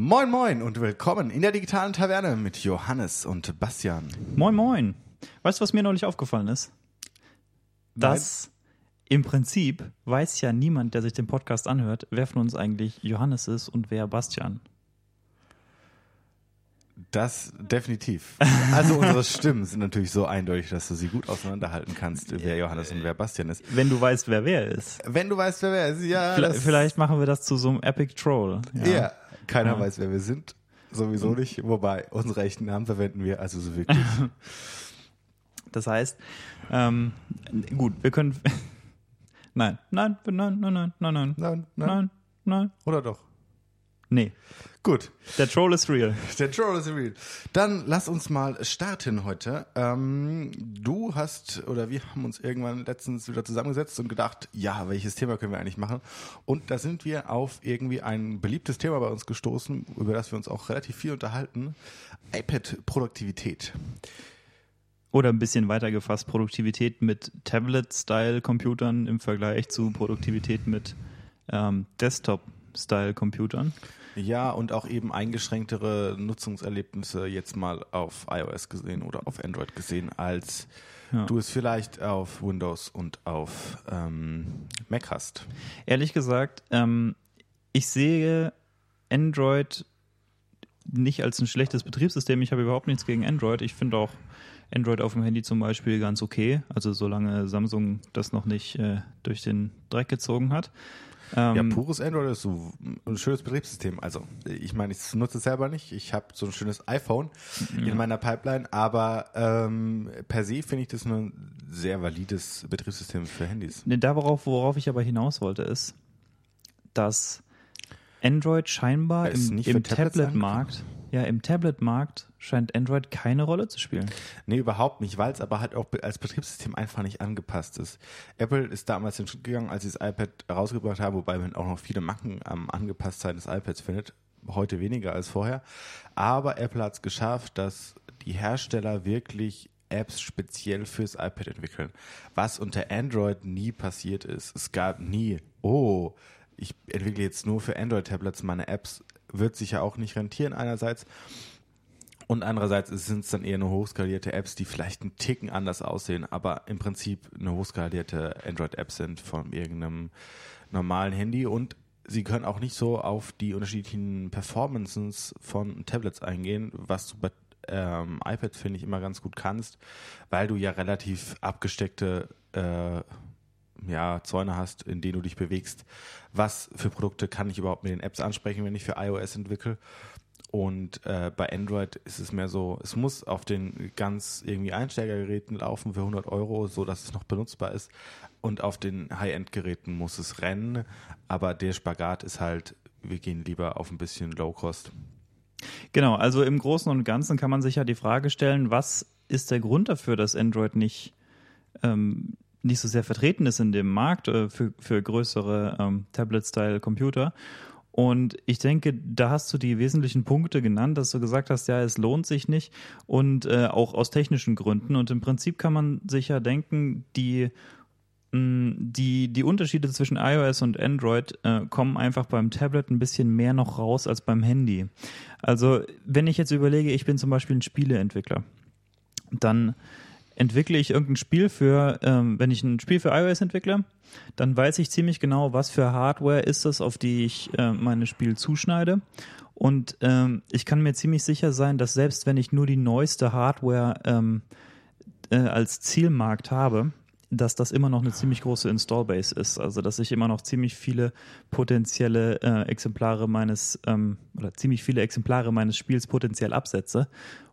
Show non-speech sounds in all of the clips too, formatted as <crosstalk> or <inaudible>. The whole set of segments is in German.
Moin Moin und willkommen in der digitalen Taverne mit Johannes und Bastian. Moin Moin. Weißt du, was mir neulich aufgefallen ist? Dass im Prinzip weiß ja niemand, der sich den Podcast anhört, wer von uns eigentlich Johannes ist und wer Bastian. Das definitiv. Also unsere Stimmen sind natürlich so eindeutig, dass du sie gut auseinanderhalten kannst, wer Johannes und wer Bastian ist. Wenn du weißt, wer wer ist. Wenn du weißt, wer wer ist, ja. Vielleicht, vielleicht machen wir das zu so einem Epic Troll. Ja, keiner Ja. weiß, wer wir sind. Sowieso nicht. Wobei, unsere echten Namen verwenden wir also so wirklich. <laughs> Das heißt, ähm, gut, wir können. <laughs> Nein, nein, nein, nein, nein, nein, nein, Nein, nein. nein, nein. Oder doch? Nee, Gut. der Troll ist real. Der Troll is real. Dann lass uns mal starten heute. Ähm, du hast oder wir haben uns irgendwann letztens wieder zusammengesetzt und gedacht, ja, welches Thema können wir eigentlich machen? Und da sind wir auf irgendwie ein beliebtes Thema bei uns gestoßen, über das wir uns auch relativ viel unterhalten. iPad-Produktivität. Oder ein bisschen weiter gefasst, Produktivität mit Tablet-Style-Computern im Vergleich zu Produktivität mit ähm, Desktop-Style-Computern. Ja, und auch eben eingeschränktere Nutzungserlebnisse jetzt mal auf iOS gesehen oder auf Android gesehen, als Ja. du es vielleicht auf Windows und auf ähm, Mac hast. Ehrlich gesagt, ähm, ich sehe Android nicht als ein schlechtes Betriebssystem. Ich habe überhaupt nichts gegen Android. Ich finde auch Android auf dem Handy zum Beispiel ganz okay. Also solange Samsung das noch nicht äh, durch den Dreck gezogen hat. Ähm, Ja, pures Android ist so ein schönes Betriebssystem. Also, ich meine, ich nutze es selber nicht. Ich habe so ein schönes iPhone in meiner Pipeline, aber ähm, per se finde ich das ein sehr valides Betriebssystem für Handys. Ne, da worauf, worauf ich aber hinaus wollte, ist, dass Android scheinbar Ist im, im Tablet-Markt, ja, im Tablet-Markt scheint Android keine Rolle zu spielen. Nee, überhaupt nicht, weil es aber halt auch als Betriebssystem einfach nicht angepasst ist. Apple ist damals den Schritt gegangen, als sie das iPad rausgebracht haben, wobei man auch noch viele Macken am Angepasstsein des iPads findet. Heute weniger als vorher. Aber Apple hat es geschafft, dass die Hersteller wirklich Apps speziell fürs iPad entwickeln. Was unter Android nie passiert ist. Es gab nie, oh, ich entwickle jetzt nur für Android-Tablets meine Apps. Wird sich ja auch nicht rentieren einerseits. Und andererseits sind es dann eher eine hochskalierte Apps, die vielleicht einen Ticken anders aussehen, aber im Prinzip eine hochskalierte Android-App sind von irgendeinem normalen Handy und sie können auch nicht so auf die unterschiedlichen Performances von Tablets eingehen, was du bei ähm, iPads, finde ich, immer ganz gut kannst, weil du ja relativ abgesteckte äh, ja, Zäune hast, in denen du dich bewegst. Was für Produkte kann ich überhaupt mit den Apps ansprechen, wenn ich für iOS entwickle? Und äh, bei Android ist es mehr so, es muss auf den ganz irgendwie Einsteigergeräten laufen für 100 Euro, so dass es noch benutzbar ist. Und auf den High-End-Geräten muss es rennen. Aber der Spagat ist halt, wir gehen lieber auf ein bisschen Low-Cost. Genau, also im Großen und Ganzen kann man sich ja die Frage stellen, was ist der Grund dafür, dass Android nicht, ähm, nicht so sehr vertreten ist in dem Markt äh, für, für größere ähm, Tablet-Style-Computer? Und ich denke, da hast du die wesentlichen Punkte genannt, dass du gesagt hast, ja, es lohnt sich nicht und äh, auch aus technischen Gründen. Und im Prinzip kann man sich ja denken, die mh, die, die Unterschiede zwischen iOS und Android äh, kommen einfach beim Tablet ein bisschen mehr noch raus als beim Handy. Also, wenn ich jetzt überlege, ich bin zum Beispiel ein Spieleentwickler, dann entwickle ich irgendein Spiel für, ähm, wenn ich ein Spiel für iOS entwickle, dann weiß ich ziemlich genau, was für Hardware ist das, auf die ich äh, meine Spiel zuschneide. Und ähm, ich kann mir ziemlich sicher sein, dass selbst wenn ich nur die neueste Hardware ähm, äh, als Zielmarkt habe, dass das immer noch eine ziemlich große Installbase ist. Also dass ich immer noch ziemlich viele potenzielle äh, Exemplare meines ähm, oder ziemlich viele Exemplare meines Spiels potenziell absetze.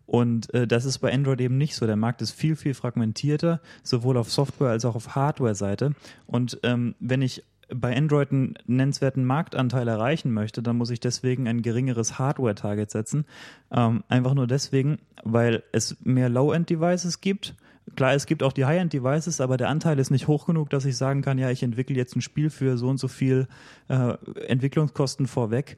Und äh, das ist bei Android eben nicht so. Der Markt ist viel, viel fragmentierter, sowohl auf Software- als auch auf Hardware-Seite. Und ähm, wenn ich bei Android einen nennenswerten Marktanteil erreichen möchte, dann muss ich deswegen ein geringeres Hardware-Target setzen. Ähm, einfach nur deswegen, weil es mehr Low-End-Devices gibt. Klar, es gibt auch die High-End-Devices, aber der Anteil ist nicht hoch genug, dass ich sagen kann, ja, ich entwickle jetzt ein Spiel für so und so viel äh, Entwicklungskosten vorweg.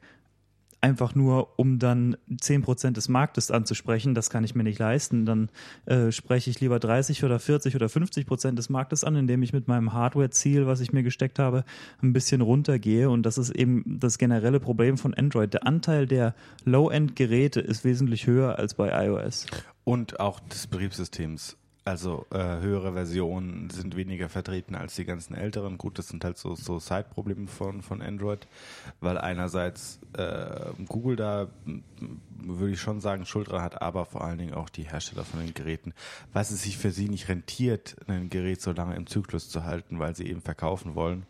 einfach nur, um dann 10% des Marktes anzusprechen. Das kann ich mir nicht leisten. Dann äh, spreche ich lieber 30 oder 40 oder 50% des Marktes an, indem ich mit meinem Hardware-Ziel, was ich mir gesteckt habe, ein bisschen runtergehe. Und das ist eben das generelle Problem von Android. Der Anteil der Low-End-Geräte ist wesentlich höher als bei iOS. Und auch des Betriebssystems. Also äh, höhere Versionen sind weniger vertreten als die ganzen älteren. Gut, das sind halt so, so Side-Probleme von, von Android, weil einerseits äh, Google da, würde ich schon sagen, Schuld dran hat, aber vor allen Dingen auch die Hersteller von den Geräten, was es sich für sie nicht rentiert, ein Gerät so lange im Zyklus zu halten, weil sie eben verkaufen wollen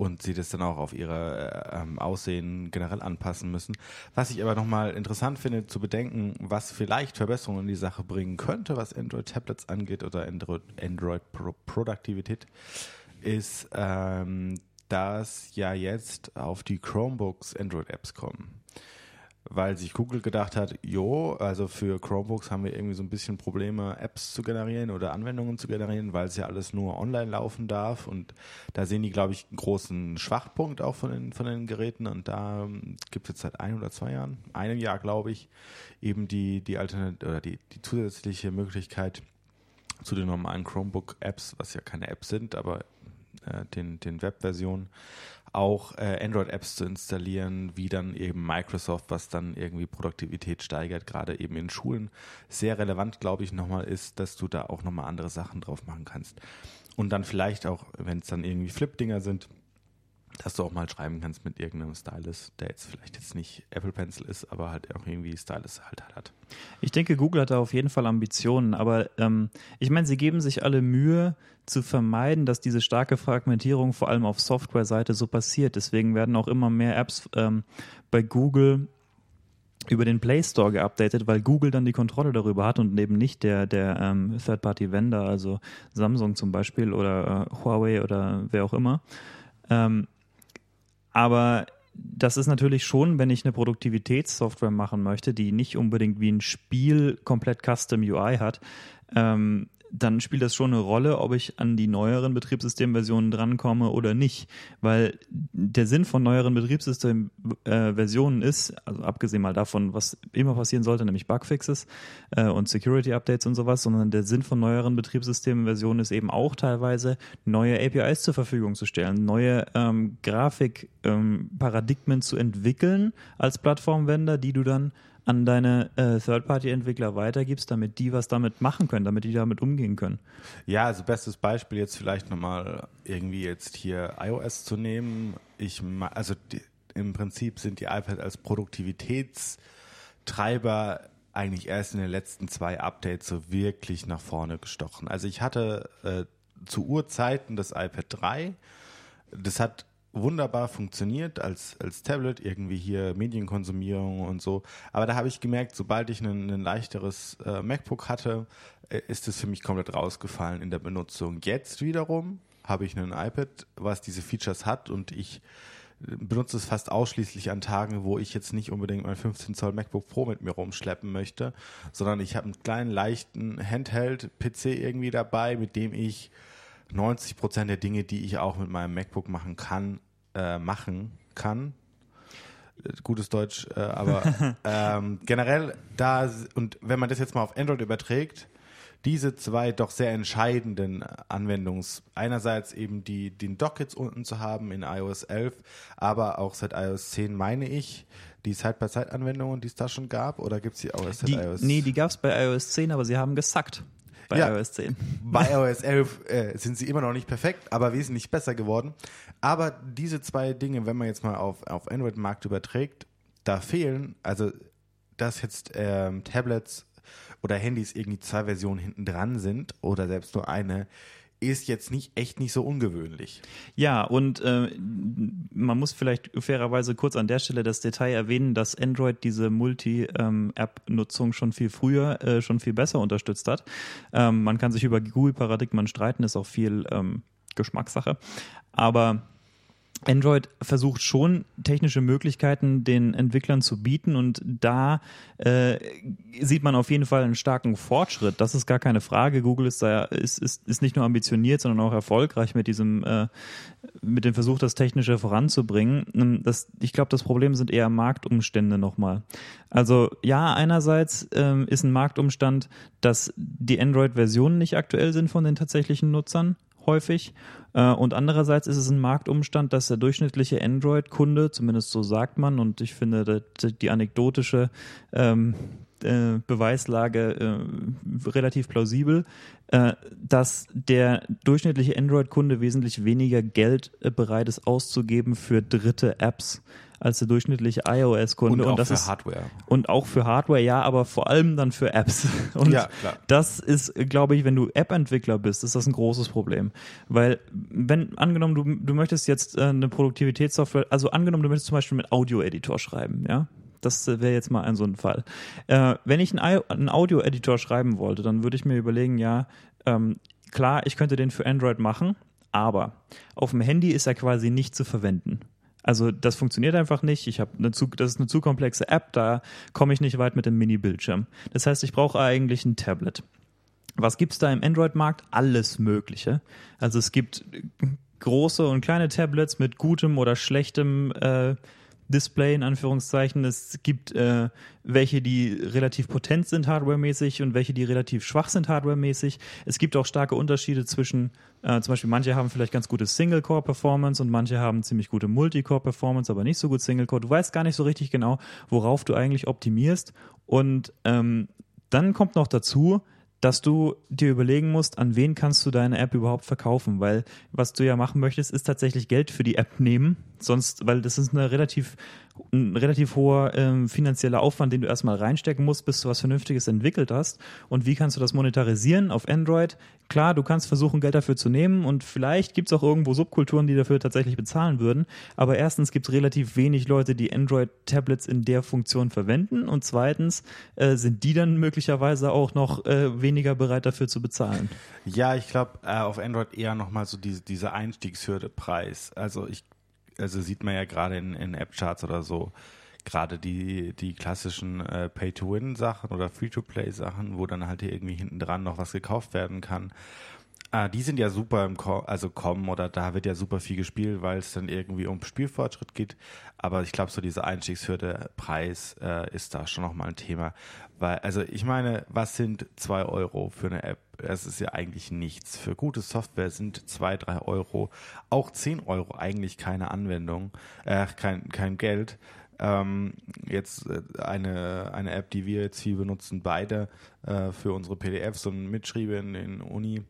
und sie das dann auch auf ihre äh, ähm, Aussehen generell anpassen müssen. Was ich aber nochmal interessant finde zu bedenken, was vielleicht Verbesserungen in die Sache bringen könnte, was Android-Tablets angeht oder Android-Produktivität, ist, ähm, dass ja jetzt auf die Chromebooks Android-Apps kommen weil sich Google gedacht hat, jo, also für Chromebooks haben wir irgendwie so ein bisschen Probleme, Apps zu generieren oder Anwendungen zu generieren, weil es ja alles nur online laufen darf. Und da sehen die, glaube ich, einen großen Schwachpunkt auch von den, von den Geräten. Und da ähm, gibt es jetzt seit ein oder zwei Jahren, einem Jahr, glaube ich, eben die, die Alternat oder die, die zusätzliche Möglichkeit zu den normalen Chromebook-Apps, was ja keine Apps sind, aber äh, den, den Web-Versionen auch äh, Android-Apps zu installieren, wie dann eben Microsoft, was dann irgendwie Produktivität steigert, gerade eben in Schulen. Sehr relevant, glaube ich, nochmal ist, dass du da auch nochmal andere Sachen drauf machen kannst. Und dann vielleicht auch, wenn es dann irgendwie Flip-Dinger sind, dass du auch mal schreiben kannst mit irgendeinem Stylus, der jetzt vielleicht jetzt nicht Apple Pencil ist, aber halt auch irgendwie Stylus halt hat. Ich denke, Google hat da auf jeden Fall Ambitionen, aber ähm, ich meine, sie geben sich alle Mühe zu vermeiden, dass diese starke Fragmentierung vor allem auf Software-Seite so passiert. Deswegen werden auch immer mehr Apps ähm, bei Google über den Play Store geupdatet, weil Google dann die Kontrolle darüber hat und eben nicht der, der ähm, Third-Party-Vendor, also Samsung zum Beispiel oder äh, Huawei oder wer auch immer. Ähm, aber das ist natürlich schon, wenn ich eine Produktivitätssoftware machen möchte, die nicht unbedingt wie ein Spiel komplett Custom UI hat, ähm, dann spielt das schon eine Rolle, ob ich an die neueren Betriebssystemversionen drankomme oder nicht. Weil der Sinn von neueren Betriebssystemversionen äh, ist, also abgesehen mal davon, was immer passieren sollte, nämlich Bugfixes äh, und Security-Updates und sowas, sondern der Sinn von neueren Betriebssystemversionen ist eben auch teilweise, neue APIs zur Verfügung zu stellen, neue ähm, Grafikparadigmen ähm, zu entwickeln als Plattformvender, die du dann an deine äh, Third-Party-Entwickler weitergibst, damit die was damit machen können, damit die damit umgehen können. Ja, also bestes Beispiel jetzt vielleicht nochmal irgendwie jetzt hier iOS zu nehmen. Ich, also die, im Prinzip sind die iPads als Produktivitätstreiber eigentlich erst in den letzten zwei Updates so wirklich nach vorne gestochen. Also ich hatte äh, zu Urzeiten das iPad 3. Das hat wunderbar funktioniert als, als Tablet, irgendwie hier Medienkonsumierung und so. Aber da habe ich gemerkt, sobald ich ein, leichteres äh, MacBook hatte, äh, ist es für mich komplett rausgefallen in der Benutzung. Jetzt wiederum habe ich ein iPad, was diese Features hat und ich äh, benutze es fast ausschließlich an Tagen, wo ich jetzt nicht unbedingt mein 15 Zoll MacBook Pro mit mir rumschleppen möchte, sondern ich habe einen kleinen, leichten Handheld-PC irgendwie dabei, mit dem ich 90 Prozent der Dinge, die ich auch mit meinem MacBook machen kann, äh, machen kann. Gutes Deutsch, äh, aber <laughs> ähm, generell da, und wenn man das jetzt mal auf Android überträgt, diese zwei doch sehr entscheidenden Anwendungs, einerseits eben die, den Dock jetzt unten zu haben in iOS 11, aber auch seit iOS 10 meine ich, die Side-by-Side-Anwendungen, die es da schon gab, oder gibt es die auch erst seit iOS? Nee, die gab es bei iOS 10, aber sie haben gesackt bei ja, iOS 10. Bei <laughs> iOS 11 äh, sind sie immer noch nicht perfekt, aber wesentlich besser geworden. Aber diese zwei Dinge, wenn man jetzt mal auf, auf Android-Markt überträgt, da fehlen, also dass jetzt ähm, Tablets oder Handys irgendwie zwei Versionen hinten dran sind oder selbst nur eine, ist jetzt nicht echt nicht so ungewöhnlich. Ja, und äh, man muss vielleicht fairerweise kurz an der Stelle das Detail erwähnen, dass Android diese Multi-App-Nutzung schon viel früher, äh, schon viel besser unterstützt hat. Ähm, man kann sich über Google-Paradigmen streiten, ist auch viel ähm, Geschmackssache. Aber Android versucht schon technische Möglichkeiten den Entwicklern zu bieten und da äh, sieht man auf jeden Fall einen starken Fortschritt. Das ist gar keine Frage. Google ist da ist, ist, ist nicht nur ambitioniert, sondern auch erfolgreich mit diesem äh, mit dem Versuch, das Technische voranzubringen. Ähm, das, ich glaube, das Problem sind eher Marktumstände nochmal. Also ja, einerseits ähm, ist ein Marktumstand, dass die Android-Versionen nicht aktuell sind von den tatsächlichen Nutzern häufig. Äh, und andererseits ist es ein Marktumstand, dass der durchschnittliche Android-Kunde, zumindest so sagt man, und ich finde die anekdotische ähm, äh, Beweislage äh, relativ plausibel, dass der durchschnittliche Android-Kunde wesentlich weniger Geld bereit ist auszugeben für dritte Apps als der durchschnittliche iOS-Kunde. Und, auch und das für ist, Hardware. Und auch für Hardware, ja, aber vor allem dann für Apps. <laughs> Und Ja, klar. das ist, glaube ich, wenn du App-Entwickler bist, ist das ein großes Problem. Weil, wenn, angenommen, du, du möchtest jetzt äh, eine Produktivitätssoftware, also angenommen, du möchtest zum Beispiel mit Audio-Editor schreiben, ja. Das wäre jetzt mal ein so ein Fall. Äh, wenn ich einen Audio-Editor schreiben wollte, dann würde ich mir überlegen, ja, ähm, klar, ich könnte den für Android machen, aber auf dem Handy ist er quasi nicht zu verwenden. Also das funktioniert einfach nicht. Ich habe eine zu, das ist eine zu komplexe App, da komme ich nicht weit mit dem Mini-Bildschirm. Das heißt, ich brauche eigentlich ein Tablet. Was gibt's da im Android-Markt? Alles Mögliche. Also es gibt große und kleine Tablets mit gutem oder schlechtem äh, Display in Anführungszeichen. Es gibt äh, welche, die relativ potent sind hardwaremäßig und welche, die relativ schwach sind hardwaremäßig. Es gibt auch starke Unterschiede zwischen, äh, zum Beispiel manche haben vielleicht ganz gute Single-Core-Performance und manche haben ziemlich gute Multicore-Performance, aber nicht so gut Single-Core. Du weißt gar nicht so richtig genau, worauf du eigentlich optimierst. Und ähm, dann kommt noch dazu, dass du dir überlegen musst, an wen kannst du deine App überhaupt verkaufen, weil was du ja machen möchtest, ist tatsächlich Geld für die App nehmen, sonst, weil das ist eine relativ ein relativ hoher ähm, finanzieller Aufwand, den du erstmal reinstecken musst, bis du was Vernünftiges entwickelt hast. Und wie kannst du das monetarisieren auf Android? Klar, du kannst versuchen, Geld dafür zu nehmen und vielleicht gibt es auch irgendwo Subkulturen, die dafür tatsächlich bezahlen würden. Aber erstens gibt es relativ wenig Leute, die Android-Tablets in der Funktion verwenden und zweitens äh, sind die dann möglicherweise auch noch äh, weniger bereit dafür zu bezahlen. Ja, ich glaube, äh, auf Android eher nochmal so diese, diese Einstiegshürde Preis. Also ich, also sieht man ja gerade in, in App-Charts oder so, gerade die, die klassischen äh, Pay-to-Win-Sachen oder Free-to-Play-Sachen, wo dann halt irgendwie hinten dran noch was gekauft werden kann. Äh, die sind ja super im Co also kommen oder da wird ja super viel gespielt, weil es dann irgendwie um Spielfortschritt geht. Aber ich glaube, so diese Einstiegshürde Preis äh, ist da schon nochmal ein Thema. Weil, also ich meine, was sind zwei Euro für eine App? Es ist ja eigentlich nichts. Für gute Software sind zwei, drei Euro, auch zehn Euro eigentlich keine Anwendung, äh, kein, kein Geld. Ähm, jetzt äh, eine, eine App, die wir jetzt viel benutzen, beide äh, für unsere PDFs und Mitschriebe in, in Uni.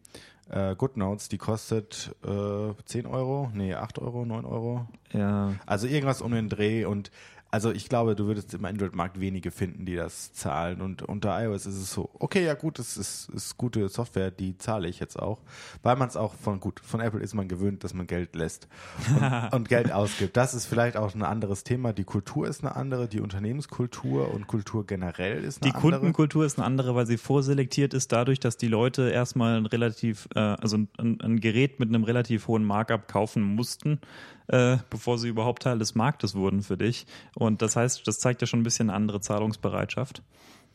Äh, GoodNotes, die kostet äh, 10 Euro, nee, 8 Euro, 9 Euro. Ja, Also irgendwas um den Dreh und also ich glaube, du würdest im Android-Markt wenige finden, die das zahlen. Und unter iOS ist es so, okay, ja gut, es ist, ist gute Software, die zahle ich jetzt auch. Weil man es auch von, gut, von Apple ist man gewöhnt, dass man Geld lässt und, <laughs> und Geld ausgibt. Das ist vielleicht auch ein anderes Thema. Die Kultur ist eine andere, die Unternehmenskultur und Kultur generell ist eine Die andere. Kundenkultur ist eine andere, weil sie vorselektiert ist dadurch, dass die Leute erstmal ein relativ, äh, also ein, ein Gerät mit einem relativ hohen Markup kaufen mussten, äh, bevor sie überhaupt Teil des Marktes wurden für dich. Und das heißt, das zeigt ja schon ein bisschen andere Zahlungsbereitschaft.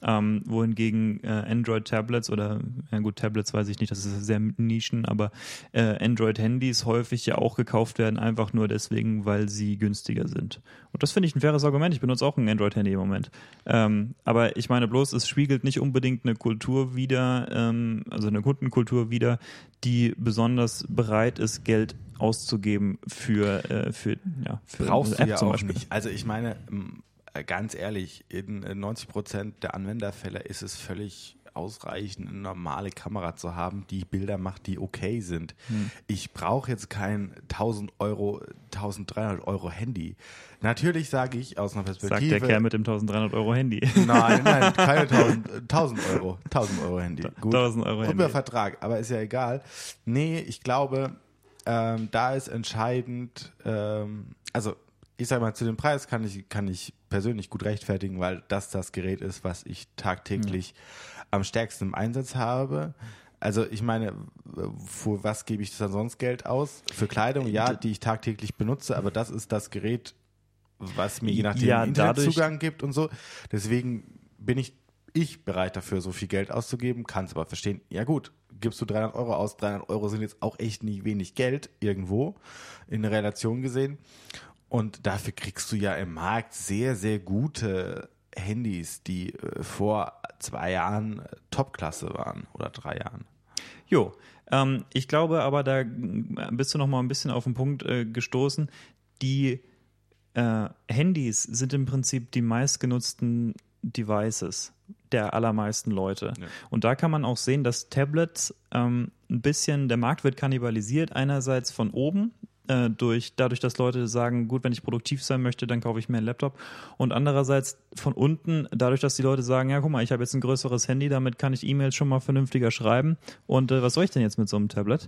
Ähm, wohingegen äh, Android-Tablets oder, ja gut, Tablets weiß ich nicht, das ist sehr Nischen, aber äh, Android-Handys häufig ja auch gekauft werden, einfach nur deswegen, weil sie günstiger sind. Und das finde ich ein faires Argument. Ich benutze auch ein Android-Handy im Moment. Ähm, aber ich meine bloß, es spiegelt nicht unbedingt eine Kultur wider, ähm, also eine Kundenkultur wider, die besonders bereit ist, Geld auszugeben für, äh, für, ja, für brauchst eine du App ja zum auch Beispiel. nicht. Also ich meine, äh, ganz ehrlich, in äh, 90 Prozent der Anwenderfälle ist es völlig ausreichend, eine normale Kamera zu haben, die Bilder macht, die okay sind. Hm. Ich brauche jetzt kein 1000 Euro, 1300 Euro Handy. Natürlich sage ich aus einer Sagt Perspektive. der Kerl mit dem 1300 Euro Handy. Nein, nein, keine 1000, 1000 Euro. 1000 Euro Handy. Gut. 1000 Euro Handy. Vertrag, aber ist ja egal. Nee, ich glaube, ähm, da ist entscheidend, ähm, also ich sag mal, zu dem Preis kann ich, kann ich persönlich gut rechtfertigen, weil das das Gerät ist, was ich tagtäglich am stärksten im Einsatz habe. Also ich meine, für was gebe ich dann sonst Geld aus? Für Kleidung, ja, die ich tagtäglich benutze, aber das ist das Gerät, was mir je nachdem Ja, Internetzugang gibt und so. Deswegen bin ich, ich bereit dafür, so viel Geld auszugeben, kann es aber verstehen. Ja gut, gibst du 300 Euro aus, 300 Euro sind jetzt auch echt nicht wenig Geld irgendwo in Relation gesehen. Und dafür kriegst du ja im Markt sehr, sehr gute Handys, die äh, vor zwei Jahren äh, Topklasse waren oder drei Jahren. Jo, ähm, ich glaube aber, da bist du noch mal ein bisschen auf den Punkt äh, gestoßen. Die äh, Handys sind im Prinzip die meistgenutzten Devices der allermeisten Leute. Ja. Und da kann man auch sehen, dass Tablets ähm, ein bisschen, der Markt wird kannibalisiert, einerseits von oben, äh, durch, dadurch, dass Leute sagen, gut, wenn ich produktiv sein möchte, dann kaufe ich mir einen Laptop. Und andererseits von unten, dadurch, dass die Leute sagen, ja, guck mal, ich habe jetzt ein größeres Handy, damit kann ich E-Mails schon mal vernünftiger schreiben. Und äh, was soll ich denn jetzt mit so einem Tablet?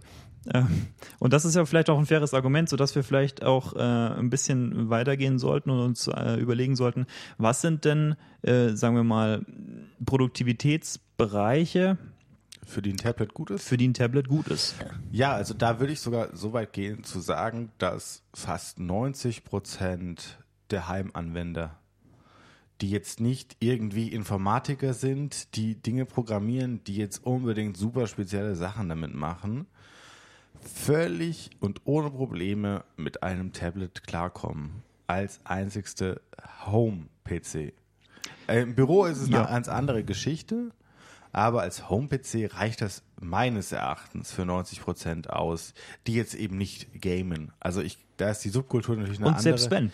Ähm, und das ist ja vielleicht auch ein faires Argument, sodass wir vielleicht auch äh, ein bisschen weitergehen sollten und uns äh, überlegen sollten, was sind denn, äh, sagen wir mal, Produktivitätsbereiche, Für die ein Tablet gut ist? für die ein Tablet gut ist. Ja, also da würde ich sogar so weit gehen zu sagen, dass fast 90 Prozent der Heimanwender, die jetzt nicht irgendwie Informatiker sind, die Dinge programmieren, die jetzt unbedingt super spezielle Sachen damit machen, völlig und ohne Probleme mit einem Tablet klarkommen. Als einzigste Home-PC. Äh, Im Büro ist es Ja. eine ganz andere Geschichte. Aber als Home-PC reicht das meines Erachtens für 90 Prozent aus, die jetzt eben nicht gamen. Also ich, da ist die Subkultur natürlich eine Und andere. selbst wenn.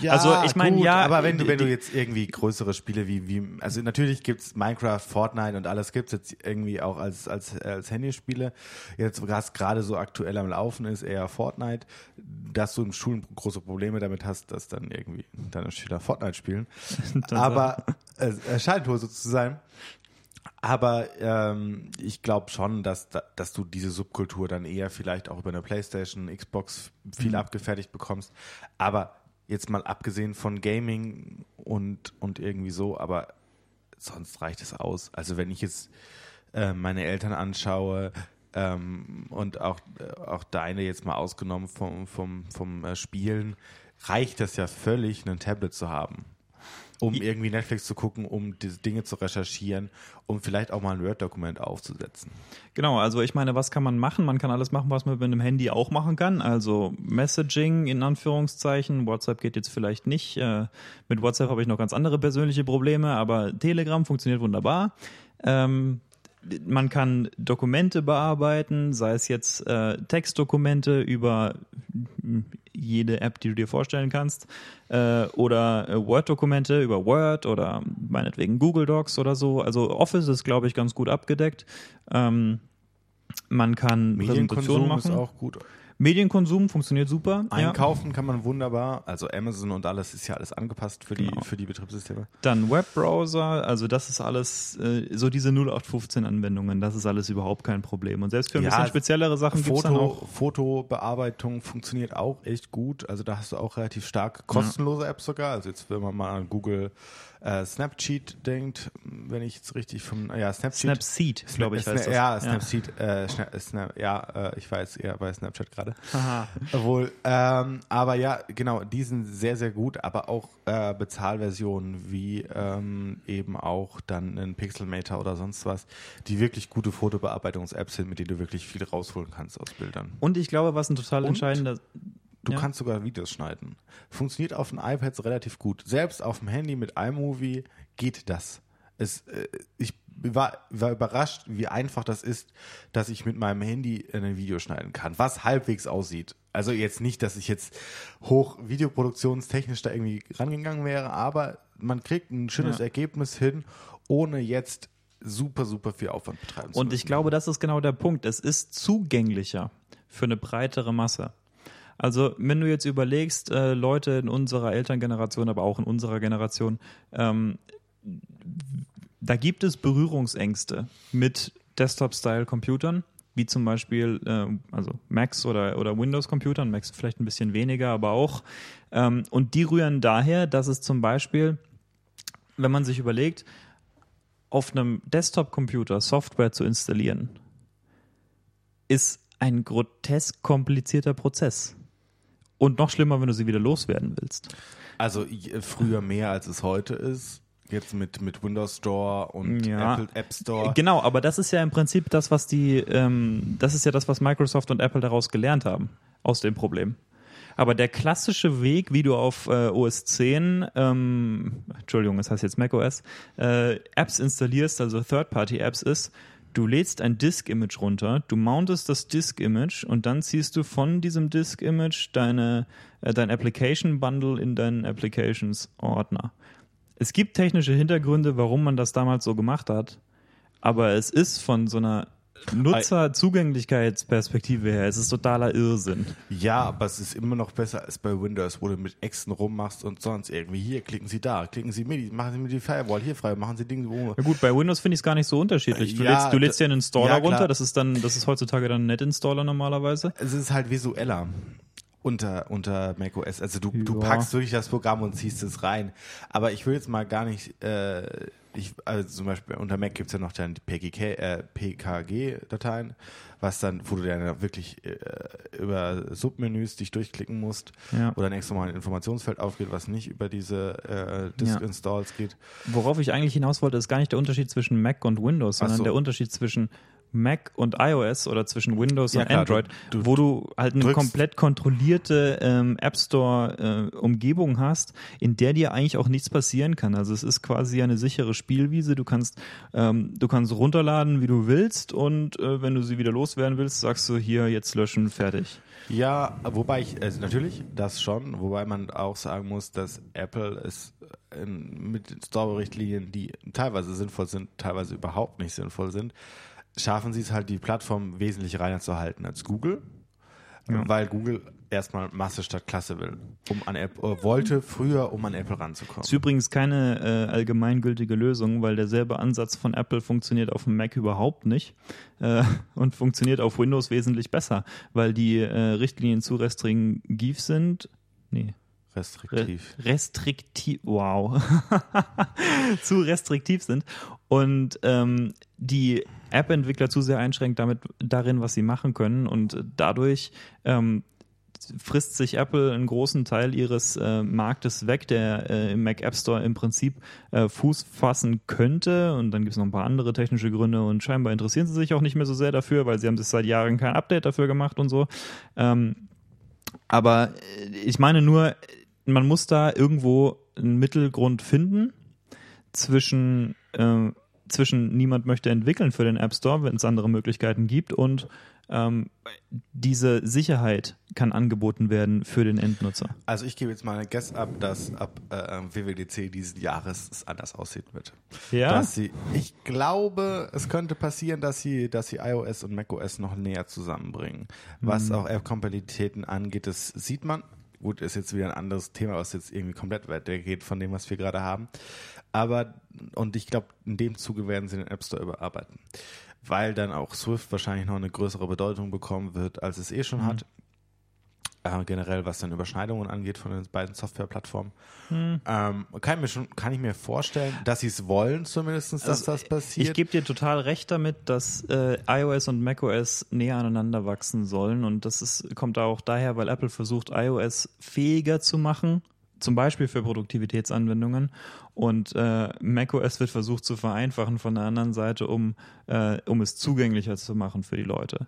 Ja, Also ich meine, ja, aber wenn du, wenn du jetzt irgendwie größere Spiele wie, wie also natürlich gibt's Minecraft, Fortnite und alles gibt's jetzt irgendwie auch als, als, als Handyspiele. Jetzt was gerade so aktuell am Laufen ist, eher Fortnite, dass du in Schulen große Probleme damit hast, dass dann irgendwie deine Schüler Fortnite spielen. <laughs> aber es es scheint wohl so zu sein. Aber ähm, ich glaube schon, dass, da- dass du diese Subkultur dann eher vielleicht auch über eine Playstation, Xbox viel Mhm. abgefertigt bekommst. Aber jetzt mal abgesehen von Gaming und, und irgendwie so, aber sonst reicht es aus. Also wenn ich jetzt äh, meine Eltern anschaue ähm, und auch, äh, auch deine jetzt mal ausgenommen vom, vom, vom äh, Spielen, reicht das ja völlig, ein Tablet zu haben. Um irgendwie Netflix zu gucken, um diese Dinge zu recherchieren, um vielleicht auch mal ein Word-Dokument aufzusetzen. Genau, also ich meine, was kann man machen? Man kann alles machen, was man mit einem Handy auch machen kann. Also Messaging in Anführungszeichen. WhatsApp geht jetzt vielleicht nicht. Äh, Mit WhatsApp habe ich noch ganz andere persönliche Probleme, aber Telegram funktioniert wunderbar. Ähm, man kann Dokumente bearbeiten, sei es jetzt äh, Textdokumente über mm, jede App, die du dir vorstellen kannst, äh, oder äh, Word-Dokumente über Word oder meinetwegen Google Docs oder so. Also Office ist, glaube ich, ganz gut abgedeckt. Ähm, man kann Präsentationen Medienkonsum ist machen. auch gut. Medienкonsum funktioniert super. Ja. Einkaufen kann man wunderbar. Also Amazon und alles ist ja alles angepasst für die, Genau. für die Betriebssysteme. Dann Webbrowser, also das ist alles, äh, so diese 0815-Anwendungen, das ist alles überhaupt kein Problem. Und selbst für ein Ja, bisschen speziellere Sachen gibt es dann Foto, auch. Fotobearbeitung funktioniert auch echt gut. Also da hast du auch relativ stark kostenlose Apps sogar. Also jetzt, wenn man mal an Google äh, Snapchat denkt, wenn ich jetzt richtig vom, ja, Snapchat. Snapseed, glaube ich, Sna- heißt das. Ja, Snapseed, Äh, Schna Snap, ja, äh, ich weiß eher bei Snapchat gerade. Obwohl, ähm, aber ja, genau, die sind sehr, sehr gut, aber auch äh, Bezahlversionen wie ähm, eben auch dann ein Pixelmator oder sonst was, die wirklich gute Fotobearbeitungs-Apps sind, mit denen du wirklich viel rausholen kannst aus Bildern. Und ich glaube, was ein total Und? entscheidender. Du Ja. kannst sogar Videos schneiden. Funktioniert auf den iPads relativ gut. Selbst auf dem Handy mit iMovie geht das. Es, äh, ich war, war überrascht, wie einfach das ist, dass ich mit meinem Handy ein Video schneiden kann, was halbwegs aussieht. Also jetzt nicht, dass ich jetzt hoch videoproduktionstechnisch da irgendwie rangegangen wäre, aber man kriegt ein schönes Ja. Ergebnis hin, ohne jetzt super, super viel Aufwand betreiben zu Und müssen. ich glaube, das ist genau der Punkt. Es ist zugänglicher für eine breitere Masse. Also, wenn du jetzt überlegst, äh, Leute in unserer Elterngeneration, aber auch in unserer Generation, ähm, da gibt es Berührungsängste mit Desktop-Style-Computern, wie zum Beispiel äh, also Macs oder, oder Windows-Computern, Macs vielleicht ein bisschen weniger, aber auch. Ähm, und die rühren daher, dass es zum Beispiel, wenn man sich überlegt, auf einem Desktop-Computer Software zu installieren, ist ein grotesk komplizierter Prozess. Und noch schlimmer, wenn du sie wieder loswerden willst. Also i- früher mehr als es heute ist. Jetzt mit, mit Windows Store und Ja. Apple App Store. Genau, aber das ist ja im Prinzip das, was die, ähm, das ist ja das, was Microsoft und Apple daraus gelernt haben, aus dem Problem. Aber der klassische Weg, wie du auf äh, OS 10, ähm, Entschuldigung, das heißt jetzt macOS, äh, Apps installierst, also Third-Party-Apps ist, du lädst ein Disk-Image runter, du mountest das Disk-Image und dann ziehst du von diesem Disk-Image deine, äh, dein Application-Bundle in deinen Applications-Ordner. Es gibt technische Hintergründe, warum man das damals so gemacht hat, aber es ist von so einer Nutzerzugänglichkeitsperspektive her, es ist totaler Irrsinn. Ja, aber es ist immer noch besser als bei Windows, wo du mit Exen rummachst und sonst irgendwie. Hier klicken Sie da, klicken Sie mir die, machen Sie mir die Firewall hier frei, machen Sie Dinge, wo. Ja gut, bei Windows finde ich es gar nicht so unterschiedlich. Du Ja, lädst, du lädst ja einen Installer ja, runter, das ist dann, das ist heutzutage dann ein Net-Installer normalerweise. Es ist halt visueller unter, unter macOS. Also du, du Ja. packst wirklich das Programm und ziehst es rein. Aber ich will jetzt mal gar nicht, äh, ich, also zum Beispiel unter Mac gibt's ja noch dann äh, PKG-Dateien, was dann, wo du dann wirklich äh, über Submenüs dich durchklicken musst, Ja. dann extra mal ein Informationsfeld aufgeht, was nicht über diese äh, Disk-Installs geht. Worauf ich eigentlich hinaus wollte, ist gar nicht der Unterschied zwischen Mac und Windows, sondern so. der Unterschied zwischen Mac und iOS oder zwischen Windows Ja, und klar, Android, du- du wo du halt eine komplett kontrollierte ähm, App Store äh, Umgebung hast, in der dir eigentlich auch nichts passieren kann. Also es ist quasi eine sichere Spielwiese. Du kannst ähm, du kannst runterladen, wie du willst, und äh, wenn du sie wieder loswerden willst, sagst du hier jetzt löschen, fertig. Ja, wobei ich, also natürlich das schon, wobei man auch sagen muss, dass Apple es in, mit den Store-Richtlinien, die teilweise sinnvoll sind, teilweise überhaupt nicht sinnvoll sind, schaffen sie es halt, die Plattform wesentlich reiner zu halten als Google, weil Google erstmal Masse statt Klasse will, um an App, äh, wollte früher, um an Apple ranzukommen. Ist übrigens keine äh, allgemeingültige Lösung, weil derselbe Ansatz von Apple funktioniert auf dem Mac überhaupt nicht äh, und funktioniert auf Windows wesentlich besser, weil die äh, Richtlinien zu restriktiv sind. Nee. Re Restriktiv. restriktiv, wow, <laughs> zu restriktiv sind und ähm, die App-Entwickler zu sehr einschränkt damit darin, was sie machen können und dadurch ähm, frisst sich Apple einen großen Teil ihres äh, Marktes weg, der äh, im Mac App Store im Prinzip äh, Fuß fassen könnte. Und dann gibt es noch ein paar andere technische Gründe und scheinbar interessieren sie sich auch nicht mehr so sehr dafür, weil sie haben sich seit Jahren kein Update dafür gemacht und so. Ähm, aber äh, ich meine nur, man muss da irgendwo einen Mittelgrund finden zwischen, äh, zwischen niemand möchte entwickeln für den App Store, wenn es andere Möglichkeiten gibt und ähm, diese Sicherheit kann angeboten werden für den Endnutzer. Also ich gebe jetzt mal eine Guess ab, dass ab äh, WWDC diesen Jahres es anders aussehen wird. Ja, Dass sie, ich glaube, es könnte passieren, dass sie, dass sie iOS und macOS noch näher zusammenbringen. Was auch App-Kompatibilitäten angeht, das sieht man. Gut, ist jetzt wieder ein anderes Thema, was jetzt irgendwie komplett weitergeht von dem, was wir gerade haben. Aber, und ich glaube, in dem Zuge werden sie den App Store überarbeiten. Weil dann auch Swift wahrscheinlich noch eine größere Bedeutung bekommen wird, als es eh schon hat. Äh, generell, was dann Überschneidungen angeht von den beiden Softwareplattformen. Ähm, kann, ich mir schon, kann ich mir vorstellen, dass sie es wollen, zumindest, dass Also, das passiert. Ich gebe dir total recht damit, dass äh, iOS und macOS näher aneinander wachsen sollen. Und das ist, kommt auch daher, weil Apple versucht, iOS fähiger zu machen, zum Beispiel für Produktivitätsanwendungen. Und äh, macOS wird versucht zu vereinfachen von der anderen Seite, um, äh, um es zugänglicher zu machen für die Leute.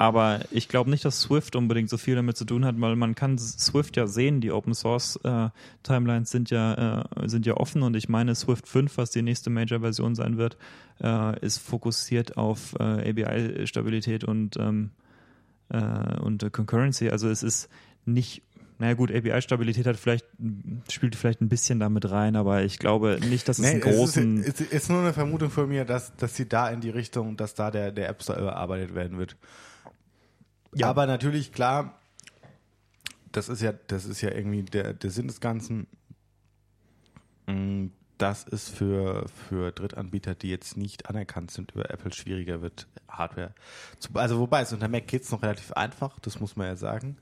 Aber ich glaube nicht, dass Swift unbedingt so viel damit zu tun hat, weil man kann Swift ja sehen, die Open Source äh, Timelines sind ja, äh, sind ja offen und ich meine Swift 5, was die nächste Major-Version sein wird, äh, ist fokussiert auf äh, ABI-Stabilität und, ähm, äh, und Concurrency. Also es ist nicht, naja gut, ABI-Stabilität hat vielleicht, spielt vielleicht ein bisschen damit rein, aber ich glaube nicht, dass es einen großen. es ist, es ist nur eine Vermutung von mir, dass, dass sie da in die Richtung, dass da der, der App Store überarbeitet werden wird. Ja. Aber natürlich, klar, das ist ja, das ist ja irgendwie der, der Sinn des Ganzen. Mm, Dass es für, für Drittanbieter, die jetzt nicht anerkannt sind über Apple, schwieriger wird, Hardware zu. Also, wobei es unter Mac geht es noch relativ einfach, das muss man ja sagen.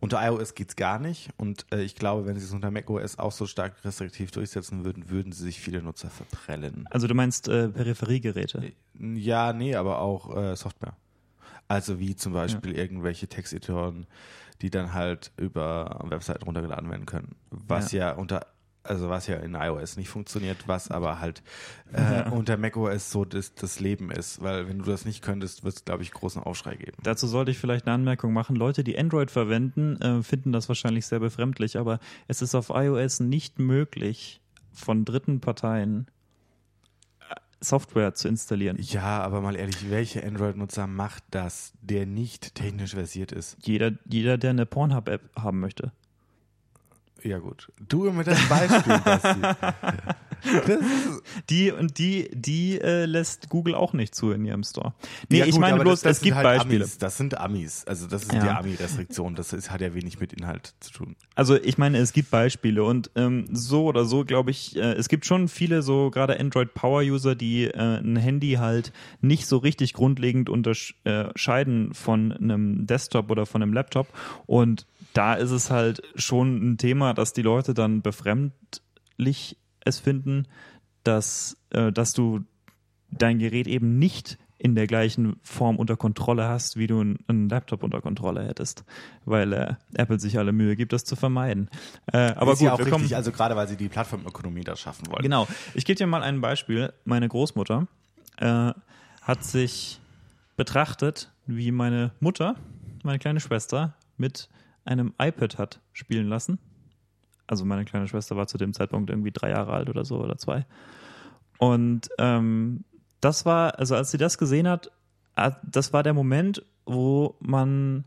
Unter iOS geht's gar nicht und äh, ich glaube, wenn sie es unter macOS auch so stark restriktiv durchsetzen würden, würden sie sich viele Nutzer verprellen. Also du meinst äh, Peripheriegeräte? Ja, nee, aber auch äh, Software. Also wie zum Beispiel ja. irgendwelche Texteditoren, die dann halt über Webseiten runtergeladen werden können. Was ja, ja unter also was ja in iOS nicht funktioniert, was aber halt <laughs> äh, unter macOS so das, das Leben ist, weil wenn du das nicht könntest, wird es, glaube ich, großen Aufschrei geben. Dazu sollte ich vielleicht eine Anmerkung machen. Leute, die Android verwenden, äh, finden das wahrscheinlich sehr befremdlich, aber es ist auf iOS nicht möglich, von dritten Parteien äh, Software zu installieren. Ja, aber mal ehrlich, welcher Android-Nutzer macht das, der nicht technisch versiert ist? Jeder, jeder der eine Pornhub-App haben möchte. Ja, gut. Du mit deinem Beispiel, Basti. die und die, die äh, lässt Google auch nicht zu in ihrem Store. Nee, ja, ich meine bloß, das, das es gibt halt Beispiele. Amis. Das sind Amis. Also das ist ja. die Ami-Restriktion. Das ist, hat ja wenig mit Inhalt zu tun. Also ich meine, es gibt Beispiele und ähm, so oder so glaube ich, äh, es gibt schon viele so gerade Android Power User, die äh, ein Handy halt nicht so richtig grundlegend unterscheiden von einem Desktop oder von einem Laptop und da ist es halt schon ein Thema, dass die Leute dann befremdlich es finden, dass, äh, dass du dein Gerät eben nicht in der gleichen Form unter Kontrolle hast, wie du einen Laptop unter Kontrolle hättest, weil äh, Apple sich alle Mühe gibt, das zu vermeiden. Äh, aber ist gut, ja auch richtig, also gerade weil sie die Plattformökonomie da schaffen wollen. Genau. Ich gebe dir mal ein Beispiel. Meine Großmutter äh, hat sich betrachtet, wie meine Mutter, meine kleine Schwester, mit einem iPad hat spielen lassen. Also meine kleine Schwester war zu dem Zeitpunkt irgendwie drei Jahre alt oder so oder zwei. Und ähm, das war, also als sie das gesehen hat, das war der Moment, wo man,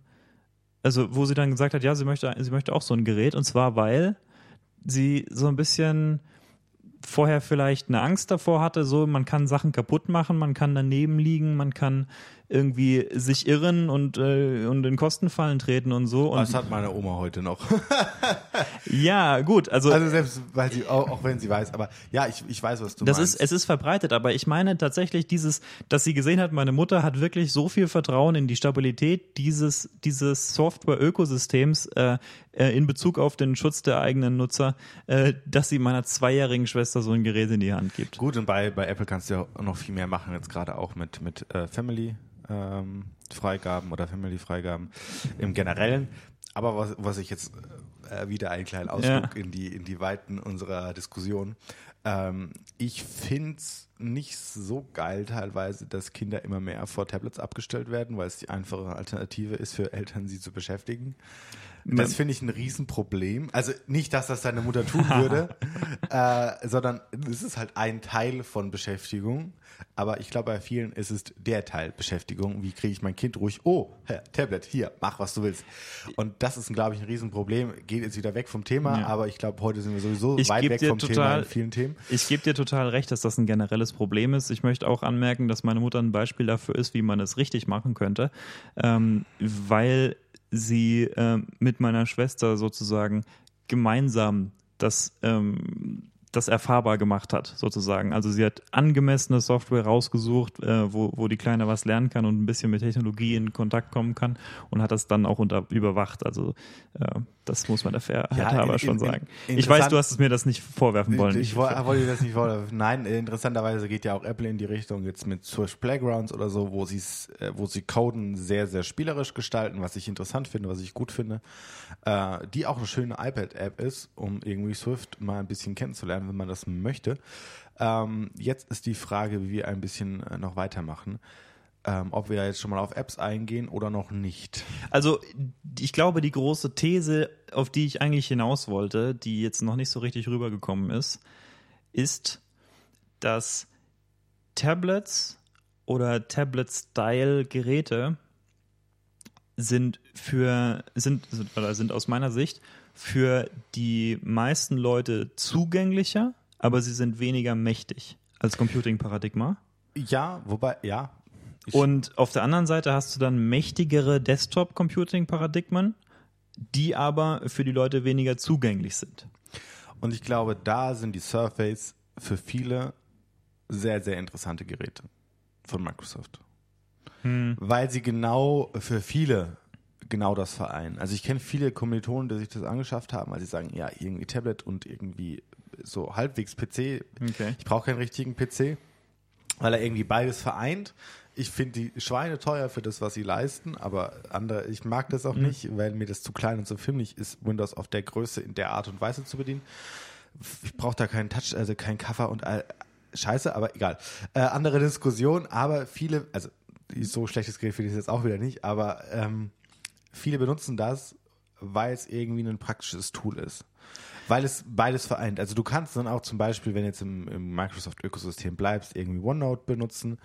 also wo sie dann gesagt hat, ja, sie möchte, sie möchte auch so ein Gerät. Und zwar, weil sie so ein bisschen vorher vielleicht eine Angst davor hatte, so man kann Sachen kaputt machen, man kann daneben liegen, man kann irgendwie sich irren und, äh, und in Kostenfallen treten und so. Und das hat meine Oma heute noch. <laughs> ja, gut. Also, also selbst, weil sie, auch, auch wenn sie weiß, aber ja, ich, ich weiß, was du das meinst. Ist, es ist verbreitet, aber ich meine tatsächlich dieses, dass sie gesehen hat, meine Mutter hat wirklich so viel Vertrauen in die Stabilität dieses, dieses Software-Ökosystems äh, äh, in Bezug auf den Schutz der eigenen Nutzer, äh, dass sie meiner zweijährigen Schwester so ein Gerät in die Hand gibt. Gut, und bei, bei Apple kannst du ja noch viel mehr machen, jetzt gerade auch mit, mit äh, Family Freigaben oder Family-Freigaben im Generellen. Aber was, was ich jetzt äh, wieder einen kleinen Ausflug ja. in, die, in die Weiten unserer Diskussion. Ähm, ich finde es nicht so geil teilweise, dass Kinder immer mehr vor Tablets abgestellt werden, weil es die einfache Alternative ist für Eltern, sie zu beschäftigen. Das finde ich ein Riesenproblem. Also nicht, dass das deine Mutter tun würde, <laughs> äh, sondern es ist halt ein Teil von Beschäftigung. Aber ich glaube, bei vielen ist es der Teil Beschäftigung. Wie kriege ich mein Kind ruhig? Oh, Tablet, hier, mach, was du willst. Und das ist, glaube ich, ein Riesenproblem. Geht jetzt wieder weg vom Thema, ja. aber ich glaube, heute sind wir sowieso ich weit weg vom total, Thema in vielen Themen. Ich gebe dir total recht, dass das ein generelles Problem ist. Ich möchte auch anmerken, dass meine Mutter ein Beispiel dafür ist, wie man es richtig machen könnte, ähm, weil sie äh, mit meiner Schwester sozusagen gemeinsam das ähm, das erfahrbar gemacht hat, sozusagen. Also sie hat angemessene Software rausgesucht, äh, wo, wo die Kleine was lernen kann und ein bisschen mit Technologie in Kontakt kommen kann und hat das dann auch unter, überwacht. Also äh, das muss man der Fairheit ja, aber schon sagen. Ich weiß, du hast es mir das nicht vorwerfen wollen. Ich, ich wollte dir das nicht vorwerfen. Nein, interessanterweise geht ja auch Apple in die Richtung jetzt mit Swift Playgrounds oder so, wo sie äh, wo sie Coden sehr, sehr spielerisch gestalten, was ich interessant finde, was ich gut finde. Äh, die auch eine schöne iPad-App ist, um irgendwie Swift mal ein bisschen kennenzulernen, wenn man das möchte. Ähm, jetzt ist die Frage, wie wir ein bisschen äh, noch weitermachen ähm, ob wir jetzt schon mal auf Apps eingehen oder noch nicht. Also ich glaube, die große These, auf die ich eigentlich hinaus wollte, die jetzt noch nicht so richtig rübergekommen ist, ist, dass Tablets oder Tablet-Style-Geräte sind für sind oder sind aus meiner Sicht für die meisten Leute zugänglicher, aber sie sind weniger mächtig als Computing-Paradigma. Ja, wobei, ja, und auf der anderen Seite hast du dann mächtigere Desktop-Computing-Paradigmen, die aber für die Leute weniger zugänglich sind. Und ich glaube, da sind die Surface für viele sehr, sehr interessante Geräte von Microsoft. Hm. Weil sie genau für viele genau das vereinen. Also ich kenne viele Kommilitonen, die sich das angeschafft haben, weil sie sagen, ja, irgendwie Tablet und irgendwie so halbwegs PC. Okay. Ich brauche keinen richtigen PC, weil er irgendwie beides vereint Ich finde die Schweine teuer für das, was sie leisten, aber andere, ich mag das auch Mhm. nicht, weil mir das zu klein und zu filmig ist, Windows auf der Größe in der Art und Weise zu bedienen. Ich brauche da keinen Touch, also kein Cover und all, Scheiße, aber egal. Äh, andere Diskussion, aber viele, also so schlechtes Gerät finde ich es jetzt auch wieder nicht, aber ähm, viele benutzen das, weil es irgendwie ein praktisches Tool ist. Weil es beides vereint. Also du kannst dann auch zum Beispiel, wenn du jetzt im, im Microsoft-Ökosystem bleibst, irgendwie OneNote benutzen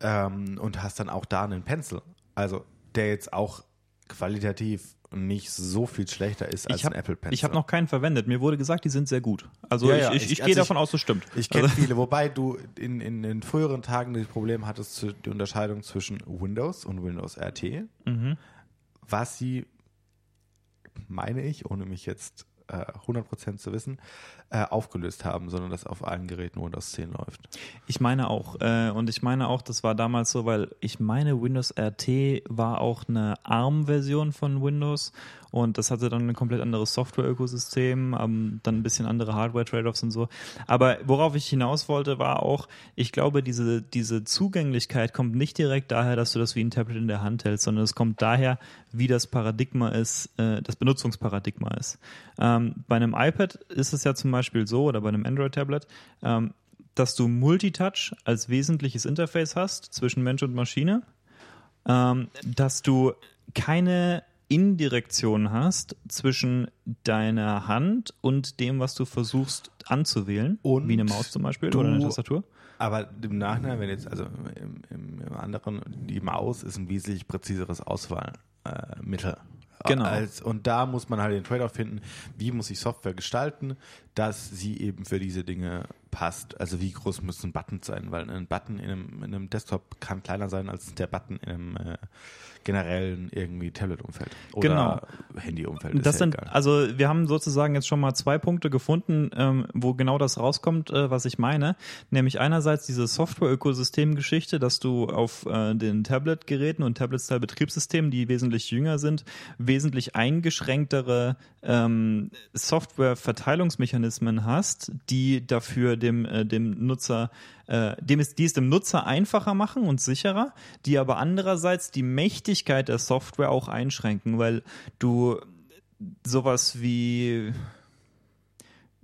ähm, und hast dann auch da einen Pencil. Also der jetzt auch qualitativ nicht so viel schlechter ist als habe ein Apple Pencil. ich hab noch keinen verwendet. Mir wurde gesagt, die sind sehr gut. Also Ja, ich, ja, ich, ich- ich, also gehe davon aus, das stimmt. Ich kenne also, viele, wobei du in, in den früheren Tagen das Problem hattest, die Unterscheidung zwischen Windows und Windows RT, Mhm. Was sie, meine ich, ohne mich jetzt äh, 100% zu wissen, äh, aufgelöst haben, sondern dass auf allen Geräten Windows 10 läuft. Ich meine auch. Äh, und ich meine auch, das war damals so, weil ich meine, Windows RT war auch eine ARM-Version von Windows und das hatte dann ein komplett anderes Software-Ökosystem, ähm, dann ein bisschen andere Hardware-Trade-offs und so. Aber worauf ich hinaus wollte, war auch, ich glaube, diese, diese Zugänglichkeit kommt nicht direkt daher, dass du das wie ein Tablet in der Hand hältst, sondern es kommt daher, wie das Paradigma ist, äh, das Benutzungsparadigma ist. Ähm, bei einem iPad ist es ja zum Beispiel so, oder bei einem Android-Tablet, ähm, dass du Multitouch als wesentliches Interface hast zwischen Mensch und Maschine, ähm, dass du keine Indirektion hast zwischen deiner Hand und dem, was du versuchst anzuwählen, Und wie eine Maus zum Beispiel oder eine Tastatur. Aber im Nachhinein, wenn jetzt, also im, im, im anderen, die Maus ist ein wesentlich präziseres Auswahlmittel. Äh. Genau. Als, und da muss man halt den Trade-off finden, wie muss ich Software gestalten, dass sie eben für diese Dinge passt. Also wie groß müssen Buttons sein, weil ein Button in einem, in einem Desktop kann kleiner sein als der Button in einem äh, generellen irgendwie Tablet-Umfeld oder Genau. Handy-Umfeld. ist Das ja sind, egal. also wir haben sozusagen jetzt schon mal zwei Punkte gefunden, ähm, wo genau das rauskommt, äh, was ich meine. Nämlich einerseits diese Software-Ökosystem-Geschichte, dass du auf äh, den Tablet-Geräten und Tablet-Style-Betriebssystemen, die wesentlich jünger sind, wesentlich eingeschränktere ähm, Software-Verteilungsmechanismen hast, die dafür dem, äh, dem Nutzer äh, dem es, die es dem Nutzer einfacher machen und sicherer, die aber andererseits die Mächtigkeit der Software auch einschränken, weil du sowas wie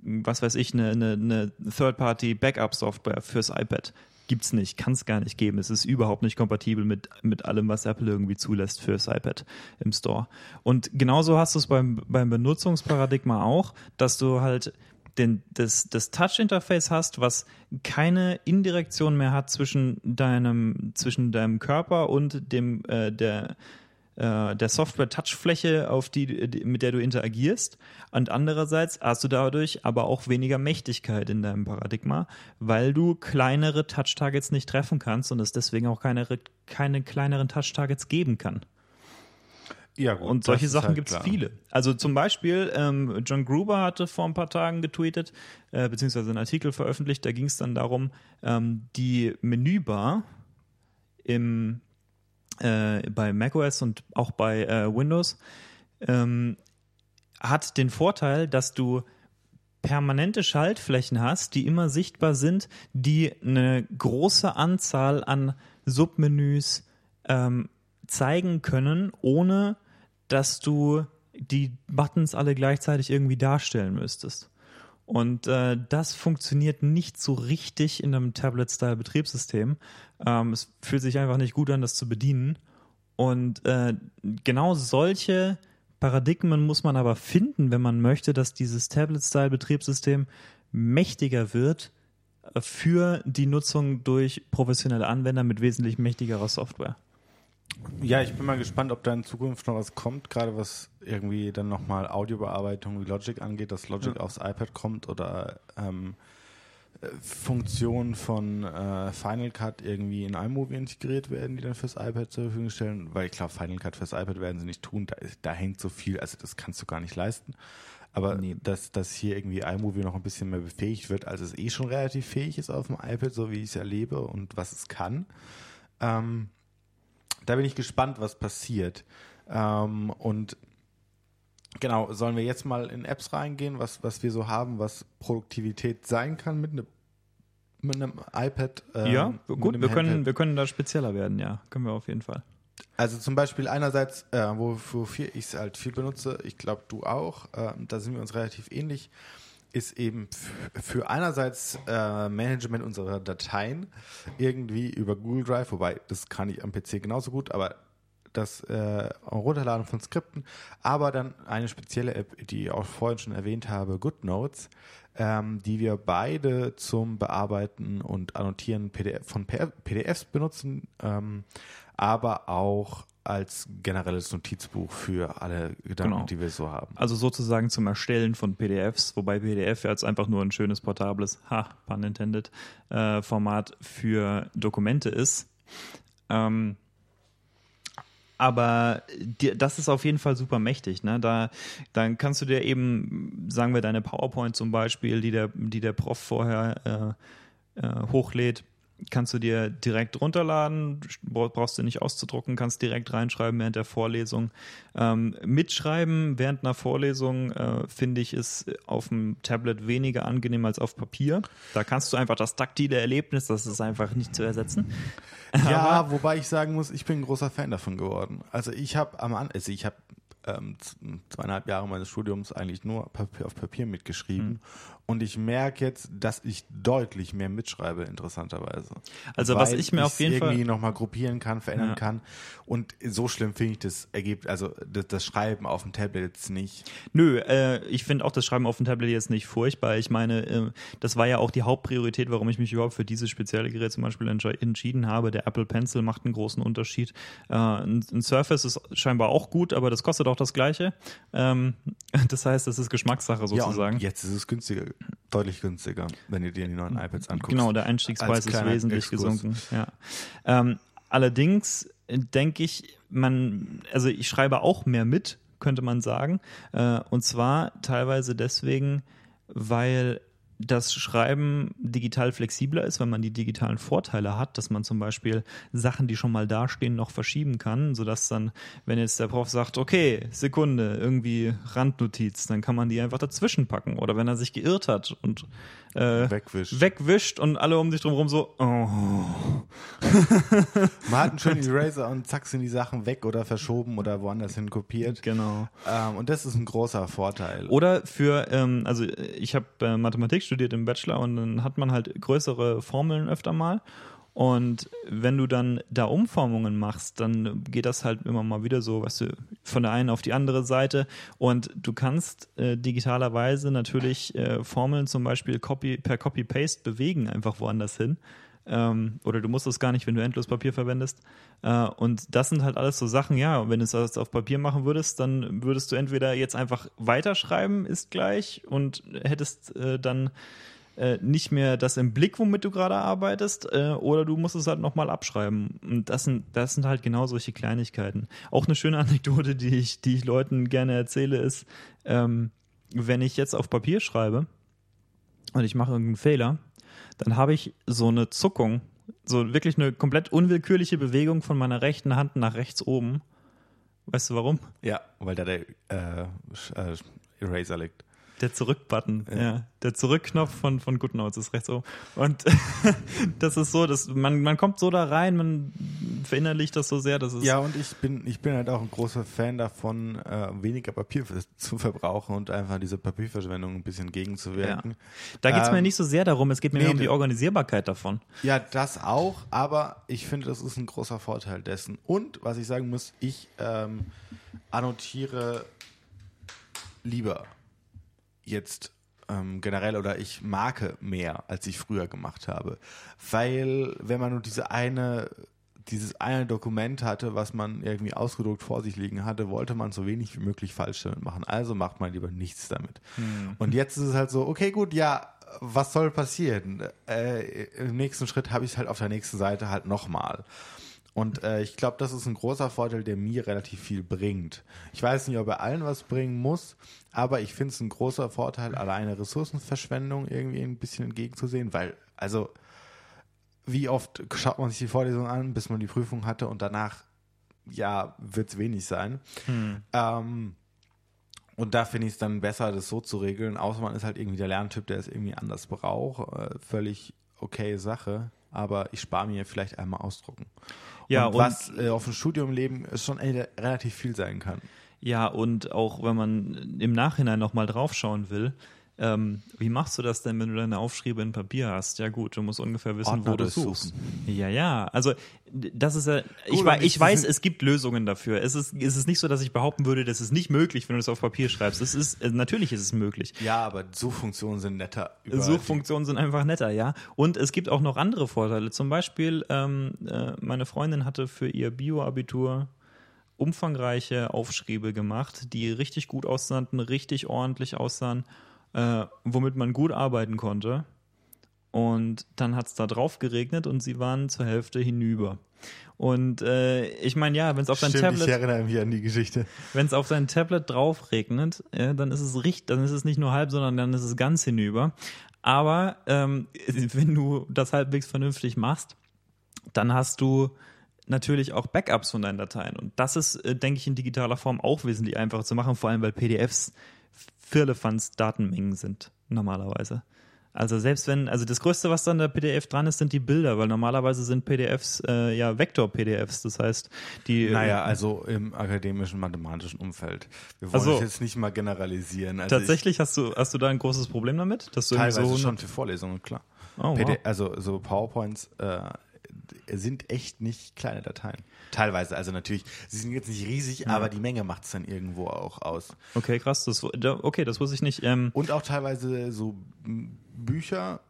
was weiß ich, eine, eine, eine Third-Party-Backup-Software fürs iPad gibt's nicht, kann es gar nicht geben. Es ist überhaupt nicht kompatibel mit, mit allem, was Apple irgendwie zulässt fürs iPad im Store. Und genauso hast du es beim, beim Benutzungsparadigma auch, dass du halt den, das, das Touch-Interface hast, was keine Indirektion mehr hat zwischen deinem, zwischen deinem Körper und dem, äh, der, äh, der Software-Touchfläche, die, mit der du interagierst. Und andererseits hast du dadurch aber auch weniger Mächtigkeit in deinem Paradigma, weil du kleinere Touch-Targets nicht treffen kannst und es deswegen auch keine, keine kleineren Touch-Targets geben kann. Ja, gut, Und solche Sachen halt gibt's klar. viele. Also zum Beispiel, ähm, John Gruber hatte vor ein paar Tagen getweetet, äh, beziehungsweise einen Artikel veröffentlicht, da ging es dann darum, ähm, die Menübar im, äh, bei macOS und auch bei äh, Windows ähm, hat den Vorteil, dass du permanente Schaltflächen hast, die immer sichtbar sind, die eine große Anzahl an Submenüs ähm, zeigen können, ohne dass du die Buttons alle gleichzeitig irgendwie darstellen müsstest. Und äh, das funktioniert nicht so richtig in einem Tablet-Style-Betriebssystem. Ähm, es fühlt sich einfach nicht gut an, das zu bedienen. Und äh, genau solche Paradigmen muss man aber finden, wenn man möchte, dass dieses Tablet-Style-Betriebssystem mächtiger wird äh, für die Nutzung durch professionelle Anwender mit wesentlich mächtigerer Software. Ja, ich bin mal gespannt, ob da in Zukunft noch was kommt, gerade was irgendwie dann nochmal Audiobearbeitung wie Logic angeht, dass Logic Ja. aufs iPad kommt oder ähm, äh, Funktionen von äh, Final Cut irgendwie in iMovie integriert werden, die dann fürs iPad zur Verfügung stellen, weil ich glaube, Final Cut fürs iPad werden sie nicht tun, da, ist, da hängt so viel, also das kannst du gar nicht leisten. Aber Nee. dass, dass hier irgendwie iMovie noch ein bisschen mehr befähigt wird, als es eh schon relativ fähig ist auf dem iPad, so wie ich es erlebe und was es kann. Ähm, da bin ich gespannt, was passiert. Ähm, und genau, sollen wir jetzt mal in Apps reingehen, was, was wir so haben, was Produktivität sein kann mit, ne, mit einem iPad. ähm, ja, gut, wir können, Handheld. wir können da spezieller werden, ja. Können wir auf jeden Fall. Also zum Beispiel einerseits, äh, wo- wofür ich es halt viel benutze, ich glaube du auch, äh, da sind wir uns relativ ähnlich, ist eben für einerseits äh, Management unserer Dateien irgendwie über Google Drive, wobei das kann ich am PC genauso gut, aber das äh, Runterladen von Skripten, aber dann eine spezielle App, die ich auch vorhin schon erwähnt habe, GoodNotes, ähm, die wir beide zum Bearbeiten und Annotieren PDF, von PDFs benutzen, ähm, aber auch als generelles Notizbuch für alle Gedanken, Genau. die wir so haben. Also sozusagen zum Erstellen von PDFs, wobei PDF jetzt einfach nur ein schönes portables, ha, pun intended, äh, Format für Dokumente ist. Ähm, aber dir, das ist auf jeden Fall super mächtig. Ne? Da, dann kannst du dir eben, sagen wir, deine PowerPoint zum Beispiel, die der, die der Prof vorher äh, äh, hochlädt, kannst du dir direkt runterladen, bra- brauchst du nicht auszudrucken, kannst direkt reinschreiben während der Vorlesung. Ähm, mitschreiben während einer Vorlesung, äh, finde ich, ist auf dem Tablet weniger angenehm als auf Papier. Da kannst du einfach das taktile Erlebnis, das ist einfach nicht zu ersetzen. Ja, wobei ich sagen muss, ich bin ein großer Fan davon geworden. Also ich habe am also ich habe ähm, zweieinhalb Jahre meines Studiums eigentlich nur auf Papier mitgeschrieben. Hm. Und ich merke jetzt, dass ich deutlich mehr mitschreibe, interessanterweise. Also was ich mir auf jeden Fall- irgendwie nochmal gruppieren kann, verändern Ja. kann. Und so schlimm finde ich das Ergebnis, also das, das Schreiben auf dem Tablet jetzt nicht. Nö, äh, ich finde auch das Schreiben auf dem Tablet jetzt nicht furchtbar. Ich meine, äh, das war ja auch die Hauptpriorität, warum ich mich überhaupt für dieses spezielle Gerät zum Beispiel entsche- entschieden habe. Der Apple Pencil macht einen großen Unterschied. Äh, ein, ein Surface ist scheinbar auch gut, aber das kostet auch das Gleiche. Ähm, <laughs> das heißt, das ist Geschmackssache Ja, sozusagen. und jetzt ist es günstiger, deutlich günstiger, wenn du dir die neuen iPads anguckst. Genau, der Einstiegspreis ist wesentlich Exkurs. gesunken. Ja. Ähm, allerdings denke ich, man, also ich schreibe auch mehr mit, könnte man sagen. Äh, und zwar teilweise deswegen, weil das Schreiben digital flexibler ist, wenn man die digitalen Vorteile hat, dass man zum Beispiel Sachen, die schon mal dastehen, noch verschieben kann, sodass dann, wenn jetzt der Prof sagt, okay, Sekunde, irgendwie Randnotiz, dann kann man die einfach dazwischen packen. Oder wenn er sich geirrt hat und äh, Wegwischt. wegwischt und alle um sich drumherum so, oh. <laughs> Man hat einen schönen <laughs> Eraser und zack sind die Sachen weg oder verschoben oder woanders hin kopiert. Genau. Ähm, und das ist ein großer Vorteil. Oder für, ähm, also ich habe äh, Mathematik studiert im Bachelor und dann hat man halt größere Formeln öfter mal. Und wenn du dann da Umformungen machst, dann geht das halt immer mal wieder so, weißt du, von der einen auf die andere Seite. Und du kannst äh, digitalerweise natürlich äh, Formeln zum Beispiel copy, per Copy-Paste bewegen, einfach woanders hin. Ähm, oder du musst es gar nicht, wenn du endlos Papier verwendest. Äh, und das sind halt alles so Sachen, ja, wenn du es das auf Papier machen würdest, dann würdest du entweder jetzt einfach weiterschreiben, ist gleich, und hättest äh, dann äh, nicht mehr das im Blick, womit du gerade arbeitest, äh, oder du musst es halt nochmal abschreiben. Und das sind, das sind halt genau solche Kleinigkeiten. Auch eine schöne <laughs> Anekdote, die ich, die ich Leuten gerne erzähle, ist, ähm, wenn ich jetzt auf Papier schreibe und ich mache irgendeinen Fehler, dann habe ich so eine Zuckung, so wirklich eine komplett unwillkürliche Bewegung von meiner rechten Hand nach rechts oben. Weißt du warum? ja, weil da der äh, äh, Eraser liegt. Der Zurück-Button, ja. Der Zurückknopf von, von GoodNotes ist rechts oben. Und <laughs> das ist so, dass man, man kommt so da rein, man verinnerlicht das so sehr, dass es. Ja, und ich bin, ich bin halt auch ein großer Fan davon, äh, weniger Papier zu verbrauchen und einfach diese Papierverschwendung ein bisschen gegenzuwirken. Da geht es mir Ähm, nicht so sehr darum, es geht mir nee, um die Organisierbarkeit davon. Ja, das auch, aber ich finde, das ist ein großer Vorteil dessen. Und was ich sagen muss, ich ähm, annotiere lieber jetzt ähm, generell oder ich marke mehr, als ich früher gemacht habe. Weil, wenn man nur diese eine, dieses eine Dokument hatte, was man irgendwie ausgedruckt vor sich liegen hatte, wollte man so wenig wie möglich falsch damit machen. Also macht man lieber nichts damit. Und jetzt ist es halt so, okay, gut, ja, was soll passieren? Äh, Im nächsten Schritt habe ich es halt auf der nächsten Seite halt nochmal. Und äh, ich glaube, das ist ein großer Vorteil, der mir relativ viel bringt. Ich weiß nicht, ob er allen was bringen muss, aber ich finde es ein großer Vorteil, alleine Ressourcenverschwendung irgendwie ein bisschen entgegenzusehen, weil, also, wie oft schaut man sich die Vorlesung an, bis man die Prüfung hatte und danach, ja, wird es wenig sein. Ähm, und da finde ich es dann besser, das so zu regeln, außer man ist halt irgendwie der Lerntyp, der es irgendwie anders braucht, äh, völlig okay Sache, aber ich spare mir vielleicht einmal ausdrucken. Ja, und, und- was äh, auf dem Studiumleben schon relativ viel sein kann. Ja, und auch wenn man im Nachhinein nochmal draufschauen will, ähm, wie machst du das denn, wenn du deine Aufschriebe in Papier hast? Ja gut, du musst ungefähr wissen, Ordner wo du suchst. Ja, ja, also das ist ja, ich, und ich weiß, es gibt Lösungen dafür. Es ist, es ist nicht so, dass ich behaupten würde, das ist nicht möglich, wenn du es auf Papier schreibst. Es ist, äh, natürlich ist es möglich. Ja, aber Suchfunktionen sind netter. über Suchfunktionen sind einfach netter, ja. Und es gibt auch noch andere Vorteile. Zum Beispiel, ähm, äh, meine Freundin hatte für ihr Bio-Abitur umfangreiche Aufschriebe gemacht, die richtig gut aussahen, richtig ordentlich aussahen, äh, womit man gut arbeiten konnte. Und dann hat es da drauf geregnet und sie waren zur Hälfte hinüber. Und äh, ich meine, ja, wenn es auf dein Stimmt, Tablet ich erinnere mich an die Geschichte. wenn es auf dein Tablet drauf regnet, äh, dann ist es richtig, dann ist es nicht nur halb, sondern dann ist es ganz hinüber. Aber ähm, <laughs> wenn du das halbwegs vernünftig machst, dann hast du natürlich auch Backups von deinen Dateien. Und das ist, äh, denke ich, in digitaler Form auch wesentlich einfacher zu machen, vor allem weil PDFs Firlefanz Datenmengen sind, normalerweise. Also selbst wenn, also das Größte, was dann in der PDF dran ist, sind die Bilder, weil normalerweise sind PDFs äh, ja Vektor-PDFs. Das heißt, die Naja, also im akademischen mathematischen Umfeld. Wir wollen Ach so. es jetzt nicht mal generalisieren. Also Tatsächlich hast du, hast du da ein großes Problem damit? Dass du Ich, teilweise so schon für Vorlesungen, klar. Oh, wow. Also so PowerPoints äh, sind echt nicht kleine Dateien. Teilweise, also natürlich, sie sind jetzt nicht riesig, aber die Menge macht es dann irgendwo auch aus. Okay, krass. Das, da- okay, das wusste ich nicht. Ähm, Und auch teilweise so Bücher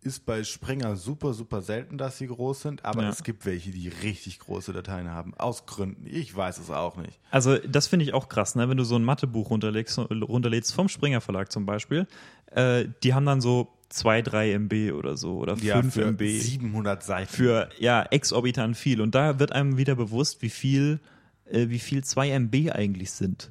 ist bei Springer super, super selten, dass sie groß sind, aber Ja. es gibt welche, die richtig große Dateien haben. Aus Gründen. Ich weiß es auch nicht. also das finde ich auch krass, ne? wenn du so ein Mathebuch runterlegst, runterlädst vom Springer Verlag zum Beispiel. Äh, die haben dann so 2, 3 MB oder so oder 5 Ja, für MB. 700 Seiten. Für ja, exorbitant viel. Und da wird einem wieder bewusst, wie viel, äh, wie viel 2 MB eigentlich sind.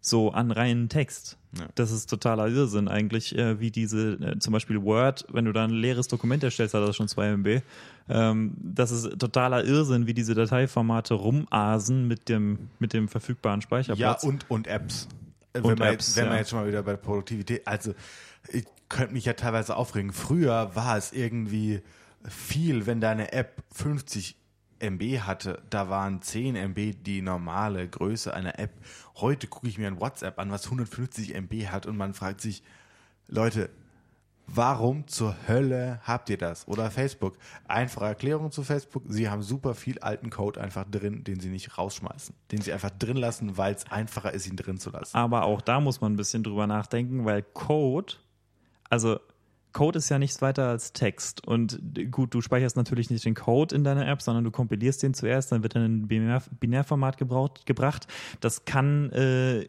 So an reinen Text. Ja. Das ist totaler Irrsinn eigentlich, äh, wie diese, äh, zum Beispiel Word, wenn du da ein leeres Dokument erstellst, hat das schon 2 MB. Ähm, das ist totaler Irrsinn, wie diese Dateiformate rumasen mit dem, mit dem verfügbaren Ja, Speicherplatz. und, und Apps. Äh, Und wenn man, Apps, jetzt, wenn man ja. jetzt schon mal wieder bei Produktivität, also ich könnte mich ja teilweise aufregen. Früher war es irgendwie viel, wenn deine App 50 MB hatte, da waren 10 MB die normale Größe einer App. Heute gucke ich mir ein WhatsApp an, was 150 MB hat und man fragt sich, Leute, warum zur Hölle habt ihr das? Oder Facebook. Einfache Erklärung zu Facebook. Sie haben super viel alten Code einfach drin, den sie nicht rausschmeißen. Den sie einfach drin lassen, weil es einfacher ist, ihn drin zu lassen. Aber auch da muss man ein bisschen drüber nachdenken, weil Code, also Code ist ja nichts weiter als Text. Und gut, du speicherst natürlich nicht den Code in deiner App, sondern du kompilierst den zuerst, dann wird er in ein Binär, Binärformat gebraucht, gebracht. Das kann, äh,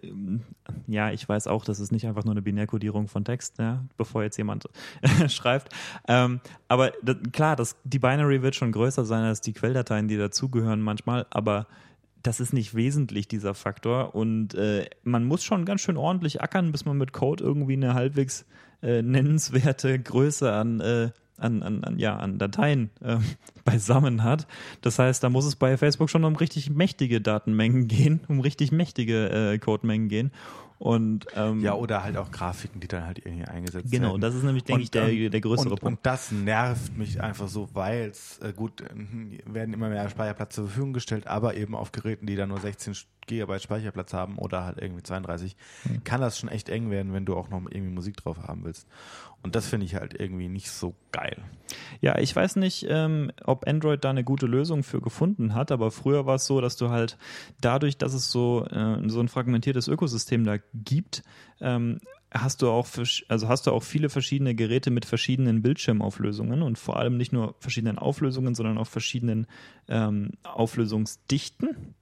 ja, ich weiß auch, das ist nicht einfach nur eine Binärkodierung von Text, ja, bevor jetzt jemand <laughs> schreibt. Ähm, aber das, klar, das, die Binary wird schon größer sein als die Quelldateien, die dazugehören manchmal, aber das ist nicht wesentlich, dieser Faktor. Und äh, man muss schon ganz schön ordentlich ackern, bis man mit Code irgendwie eine halbwegs äh, nennenswerte Größe an, äh, an, an, an, ja, an Dateien äh, <laughs> beisammen hat. Das heißt, da muss es bei Facebook schon um richtig mächtige Datenmengen <laughs> gehen, um richtig mächtige äh, Codemengen gehen. Und ähm, Ja, oder halt auch Grafiken, die dann halt irgendwie eingesetzt werden. genau, das ist nämlich, denke ich, der, der größere und, Punkt. Und das nervt mich einfach so, weil es, äh, gut, äh, werden immer mehr Speicherplatz zur Verfügung gestellt, aber eben auf Geräten, die dann nur 16 Gigabyte Speicherplatz haben oder halt irgendwie 32, Hm. kann das schon echt eng werden, wenn du auch noch irgendwie Musik drauf haben willst. Und das finde ich halt irgendwie nicht so geil. Ja, ich weiß nicht, ähm, ob Android da eine gute Lösung für gefunden hat, aber früher war es so, dass du halt dadurch, dass es so, äh, so ein fragmentiertes Ökosystem da gibt, ähm, hast du auch also hast du auch viele verschiedene Geräte mit verschiedenen Bildschirmauflösungen und vor allem nicht nur verschiedenen Auflösungen, sondern auch verschiedenen ähm, Auflösungsdichten,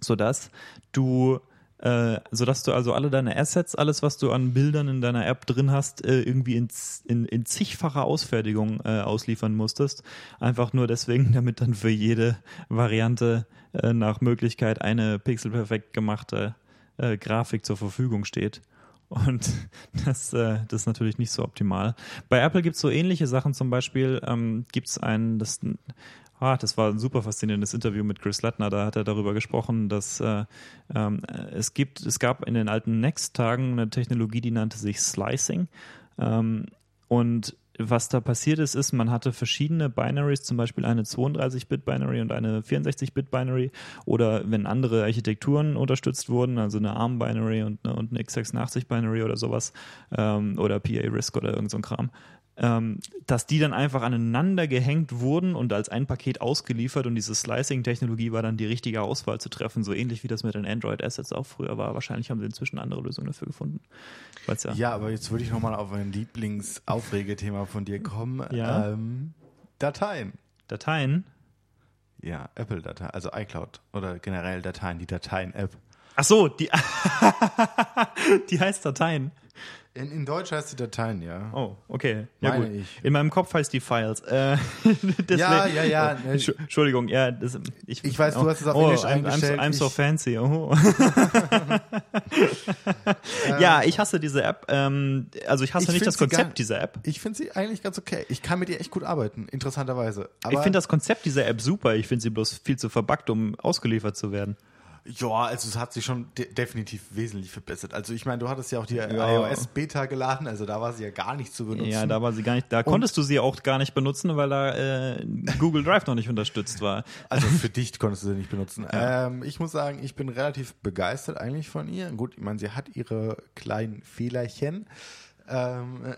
sodass du äh, sodass du also alle deine Assets, alles, was du an Bildern in deiner App drin hast, äh, irgendwie in, in, in zigfacher Ausfertigung äh, ausliefern musstest. Einfach nur deswegen, <laughs> damit dann für jede Variante äh, nach Möglichkeit eine pixelperfekt gemachte äh, Grafik zur Verfügung steht. Und <laughs> das, äh, das ist natürlich nicht so optimal. Bei Apple gibt es so ähnliche Sachen, zum Beispiel ähm, gibt es ein, das, ah, das war ein super faszinierendes Interview mit Chris Lattner, da hat er darüber gesprochen, dass äh, ähm, es gibt, es gab in den alten Next-Tagen eine Technologie, die nannte sich Slicing. Ähm, und was da passiert ist, ist, man hatte verschiedene Binaries, zum Beispiel eine 32-Bit-Binary und eine 64-Bit-Binary oder wenn andere Architekturen unterstützt wurden, also eine ARM-Binary und eine, und eine x86-Binary oder sowas ähm, oder PA-RISC oder irgend so ein Kram, ähm, dass die dann einfach aneinander gehängt wurden und als ein Paket ausgeliefert und diese Slicing-Technologie war dann die richtige Auswahl zu treffen, so ähnlich wie das mit den Android-Assets auch früher war. Wahrscheinlich haben sie inzwischen andere Lösungen dafür gefunden. Ja, ja, aber jetzt würde ich nochmal auf ein Lieblingsaufregethema von dir kommen. Ja. Ähm, Dateien. Dateien? Ja, Apple-Dateien, also iCloud oder generell Dateien, die Dateien-App. Ach so, die, <laughs> die heißt Dateien. In, in Deutsch heißt die Dateien, ja. Oh, okay. Ja, Meine gut. ich. In meinem Kopf heißt die Files. Äh, <laughs> Ja, ja, ja. Entsch- Entschuldigung, ja. Das, ich, Ich weiß, du hast es auf oh, Englisch I'm, I'm, so, eingestellt. I'm so fancy. Oh. <laughs> <laughs> ja, ich hasse diese App. Ähm, also ich hasse Ich nicht das sie gar- Konzept dieser App. Ich finde sie eigentlich ganz okay. Ich kann mit ihr echt gut arbeiten, interessanterweise. Aber ich finde das Konzept dieser App super. Ich finde sie bloß viel zu verbuggt, um ausgeliefert zu werden. Ja, also es hat sich schon de definitiv wesentlich verbessert. Also ich meine, du hattest ja auch die Ja. iOS-Beta geladen, also da war sie ja gar nicht zu benutzen. Ja, da war sie gar nicht. Da konntest du sie auch gar nicht benutzen, weil da äh, Google Drive noch nicht unterstützt war. Also für dich konntest du sie nicht benutzen. Ähm, ich muss sagen, ich bin relativ begeistert eigentlich von ihr. Gut, ich meine, sie hat ihre kleinen Fehlerchen. Ähm,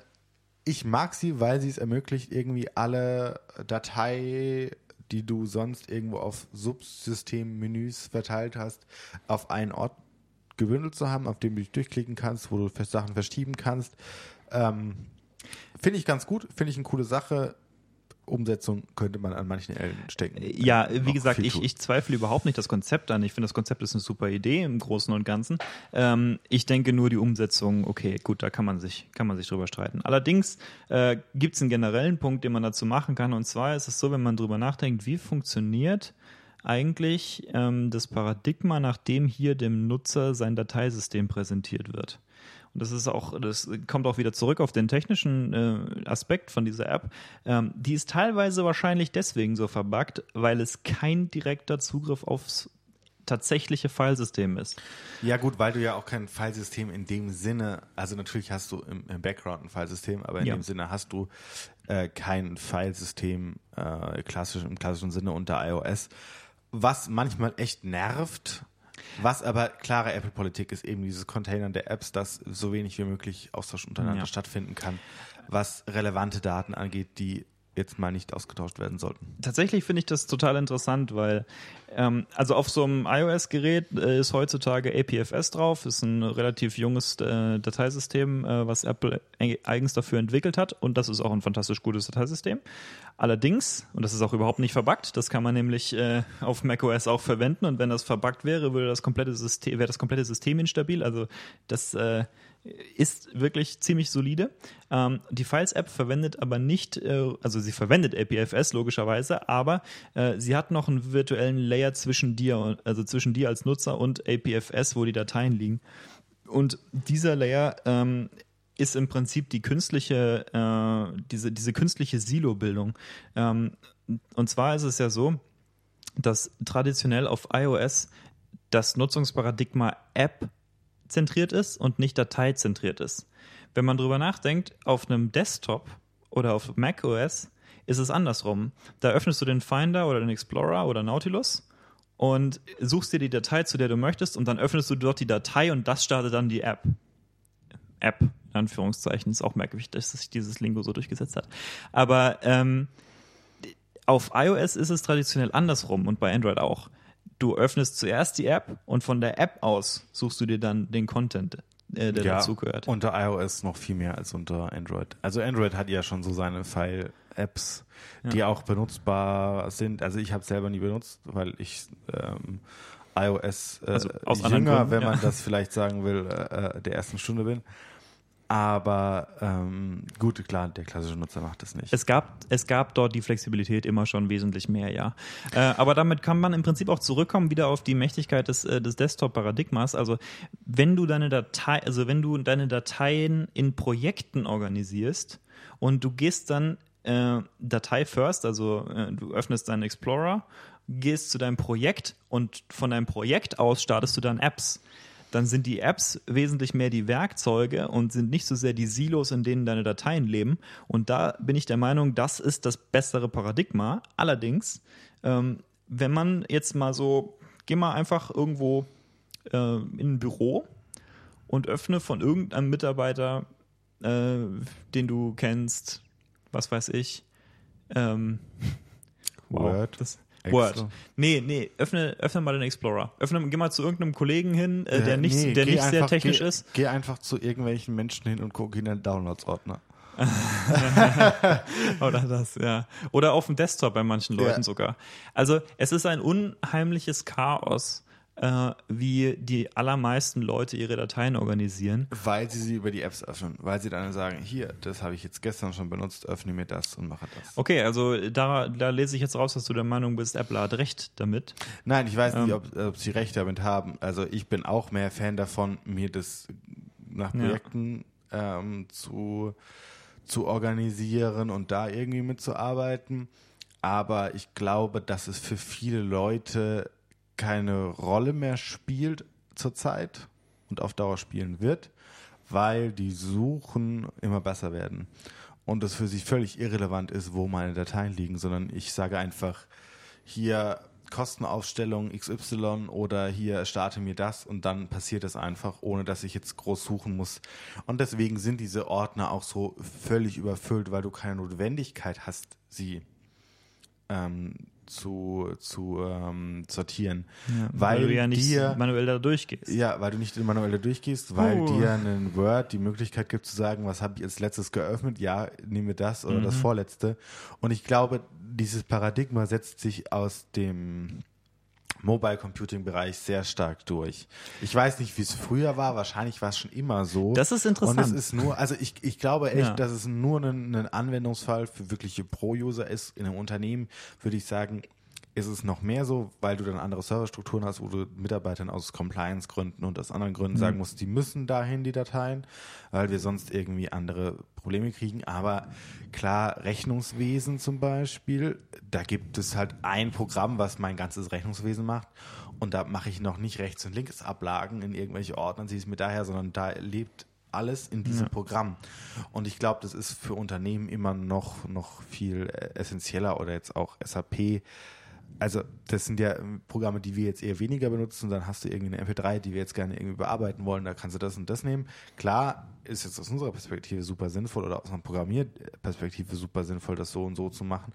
ich mag sie, weil sie es ermöglicht, irgendwie alle Datei, die du sonst irgendwo auf Subsystemmenüs verteilt hast, auf einen Ort gebündelt zu haben, auf dem du dich durchklicken kannst, wo du Sachen verschieben kannst. Ähm, finde ich ganz gut, finde ich eine coole Sache. Umsetzung könnte man an manchen Ellen stecken. Ja, wie Noch gesagt, ich, ich zweifle überhaupt nicht das Konzept an. Ich finde, das Konzept ist eine super Idee im Großen und Ganzen. Ähm, ich denke nur die Umsetzung, okay, gut, da kann man sich, kann man sich drüber streiten. Allerdings äh, gibt es einen generellen Punkt, den man dazu machen kann. Und zwar ist es so, wenn man drüber nachdenkt, wie funktioniert eigentlich ähm, das Paradigma, nachdem hier dem Nutzer sein Dateisystem präsentiert wird. Und das ist auch, das kommt auch wieder zurück auf den technischen äh, Aspekt von dieser App. Ähm, die ist teilweise wahrscheinlich deswegen so verbuggt, weil es kein direkter Zugriff aufs tatsächliche Filesystem ist. Ja gut, weil du ja auch kein Filesystem in dem Sinne, also natürlich hast du im, im Background ein Filesystem, aber in Ja. dem Sinne hast du äh, kein Filesystem äh, klassisch, im klassischen Sinne unter iOS, was manchmal echt nervt. Was aber klare Apple-Politik ist eben dieses Containern der Apps, dass so wenig wie möglich Austausch untereinander Ja. stattfinden kann, was relevante Daten angeht, die jetzt mal nicht ausgetauscht werden sollten. Tatsächlich finde ich das total interessant, weil ähm, also auf so einem iOS-Gerät äh, ist heutzutage APFS drauf, ist ein relativ junges äh, Dateisystem, äh, was Apple e- eigens dafür entwickelt hat und das ist auch ein fantastisch gutes Dateisystem. Allerdings, und das ist auch überhaupt nicht verbuggt, das kann man nämlich äh, auf macOS auch verwenden und wenn das verbuggt wäre, würde das komplette System, wäre das komplette System instabil. Also das äh, ist wirklich ziemlich solide. Ähm, die Files-App verwendet aber nicht, äh, also sie verwendet APFS logischerweise, aber äh, sie hat noch einen virtuellen Layer zwischen dir, also zwischen dir als Nutzer und APFS, wo die Dateien liegen. Und dieser Layer ähm, ist im Prinzip die künstliche, äh, diese, diese künstliche Silo-Bildung. Ähm, und zwar ist es ja so, dass traditionell auf iOS das Nutzungsparadigma App zentriert ist und nicht dateizentriert ist. Wenn man drüber nachdenkt, auf einem Desktop oder auf macOS ist es andersrum. Da öffnest du den Finder oder den Explorer oder Nautilus und suchst dir die Datei, zu der du möchtest, und dann öffnest du dort die Datei und das startet dann die App. App, in Anführungszeichen, ist auch merkwürdig, dass sich dieses Lingo so durchgesetzt hat. Aber ähm, auf iOS ist es traditionell andersrum und bei Android auch. Du öffnest zuerst die App und von der App aus suchst du dir dann den Content, äh, der dazugehört. Unter iOS noch viel mehr als unter Android. Also Android hat ja schon so seine File-Apps, die auch benutzbar sind. Also ich habe selber nie benutzt, weil ich ähm, iOS äh, Also jünger, Gründen, wenn ja. man das vielleicht sagen will, äh, äh, der ersten Stunde bin. Aber ähm, gut, klar, der klassische Nutzer macht das nicht. Es gab, es gab dort die Flexibilität immer schon wesentlich mehr, ja. Äh, aber damit kann man im Prinzip auch zurückkommen wieder auf die Mächtigkeit des, äh, des Desktop-Paradigmas. Also wenn du deine Datei, also wenn du deine Dateien in Projekten organisierst und du gehst dann äh, Datei first, also äh, du öffnest deinen Explorer, gehst zu deinem Projekt und von deinem Projekt aus startest du dann Apps dann sind die Apps wesentlich mehr die Werkzeuge und sind nicht so sehr die Silos, in denen deine Dateien leben. Und da bin ich der Meinung, das ist das bessere Paradigma. Allerdings, ähm, wenn man jetzt mal so, geh mal einfach irgendwo äh, in ein Büro und öffne von irgendeinem Mitarbeiter, äh, den du kennst, was weiß ich, ähm, <laughs> Word. Das, Excel. Word. Nee, nee, öffne, öffne mal den Explorer. Öffne, geh mal zu irgendeinem Kollegen hin, äh, der Äh, nicht, nee, der nicht sehr einfach- technisch geh, ist. Geh einfach zu irgendwelchen Menschen hin und guck in den Downloads-Ordner. <laughs> Oder das, ja. Oder auf dem Desktop bei manchen Leuten Ja. sogar. Also es ist ein unheimliches Chaos, äh, wie die allermeisten Leute ihre Dateien organisieren. Weil sie sie über die Apps öffnen. Weil sie dann sagen, hier, das habe ich jetzt gestern schon benutzt, öffne mir das und mache das. Okay, also da, da lese ich jetzt raus, dass du der Meinung bist, Apple hat recht damit. Nein, ich weiß nicht, Ähm. ob, ob sie recht damit haben. Also ich bin auch mehr Fan davon, mir das nach Ja. Projekten ähm, zu, zu organisieren und da irgendwie mitzuarbeiten. Aber ich glaube, dass es für viele Leute keine Rolle mehr spielt zurzeit und auf Dauer spielen wird, weil die Suchen immer besser werden und es für sie völlig irrelevant ist, wo meine Dateien liegen, sondern ich sage einfach, hier Kostenaufstellung XY oder hier starte mir das und dann passiert es einfach, ohne dass ich jetzt groß suchen muss. Und deswegen sind diese Ordner auch so völlig überfüllt, weil du keine Notwendigkeit hast, sie ähm, zu, zu ähm, sortieren. weil, du ja nicht dir manuell da durchgehst. ja, weil du nicht manuell da durchgehst, weil Uh. dir ein Word die Möglichkeit gibt zu sagen, was habe ich als letztes geöffnet? Ja, nehme das oder Mhm. das vorletzte. Und ich glaube, dieses Paradigma setzt sich aus dem Mobile Computing Bereich sehr stark durch. Ich weiß nicht, wie es früher war. Wahrscheinlich war es schon immer so. Das ist interessant. Und es ist nur, also ich, ich glaube echt, Ja. dass es nur ein, ein Anwendungsfall für wirkliche Pro-User ist. In einem Unternehmen würde ich sagen, ist es noch mehr so, weil du dann andere Serverstrukturen hast, wo du Mitarbeitern aus Compliance-Gründen und aus anderen Gründen sagen musst, die müssen dahin die Dateien, weil wir sonst irgendwie andere Probleme kriegen. Aber klar, Rechnungswesen zum Beispiel, da gibt es halt ein Programm, was mein ganzes Rechnungswesen macht. Und da mache ich noch nicht rechts und links Ablagen in irgendwelche Ordner, ziehe es mir daher, sondern da lebt alles in diesem Programm. Und ich glaube, das ist für Unternehmen immer noch, noch viel äh, essentieller oder jetzt auch SAP. Also, das sind ja ähm, Programme, die wir jetzt eher weniger benutzen. Dann hast du irgendwie eine MP3, die wir jetzt gerne irgendwie bearbeiten wollen. Da kannst du das und das nehmen. Klar, ist jetzt aus unserer Perspektive super sinnvoll oder aus einer Programmierperspektive super sinnvoll, das so und so zu machen.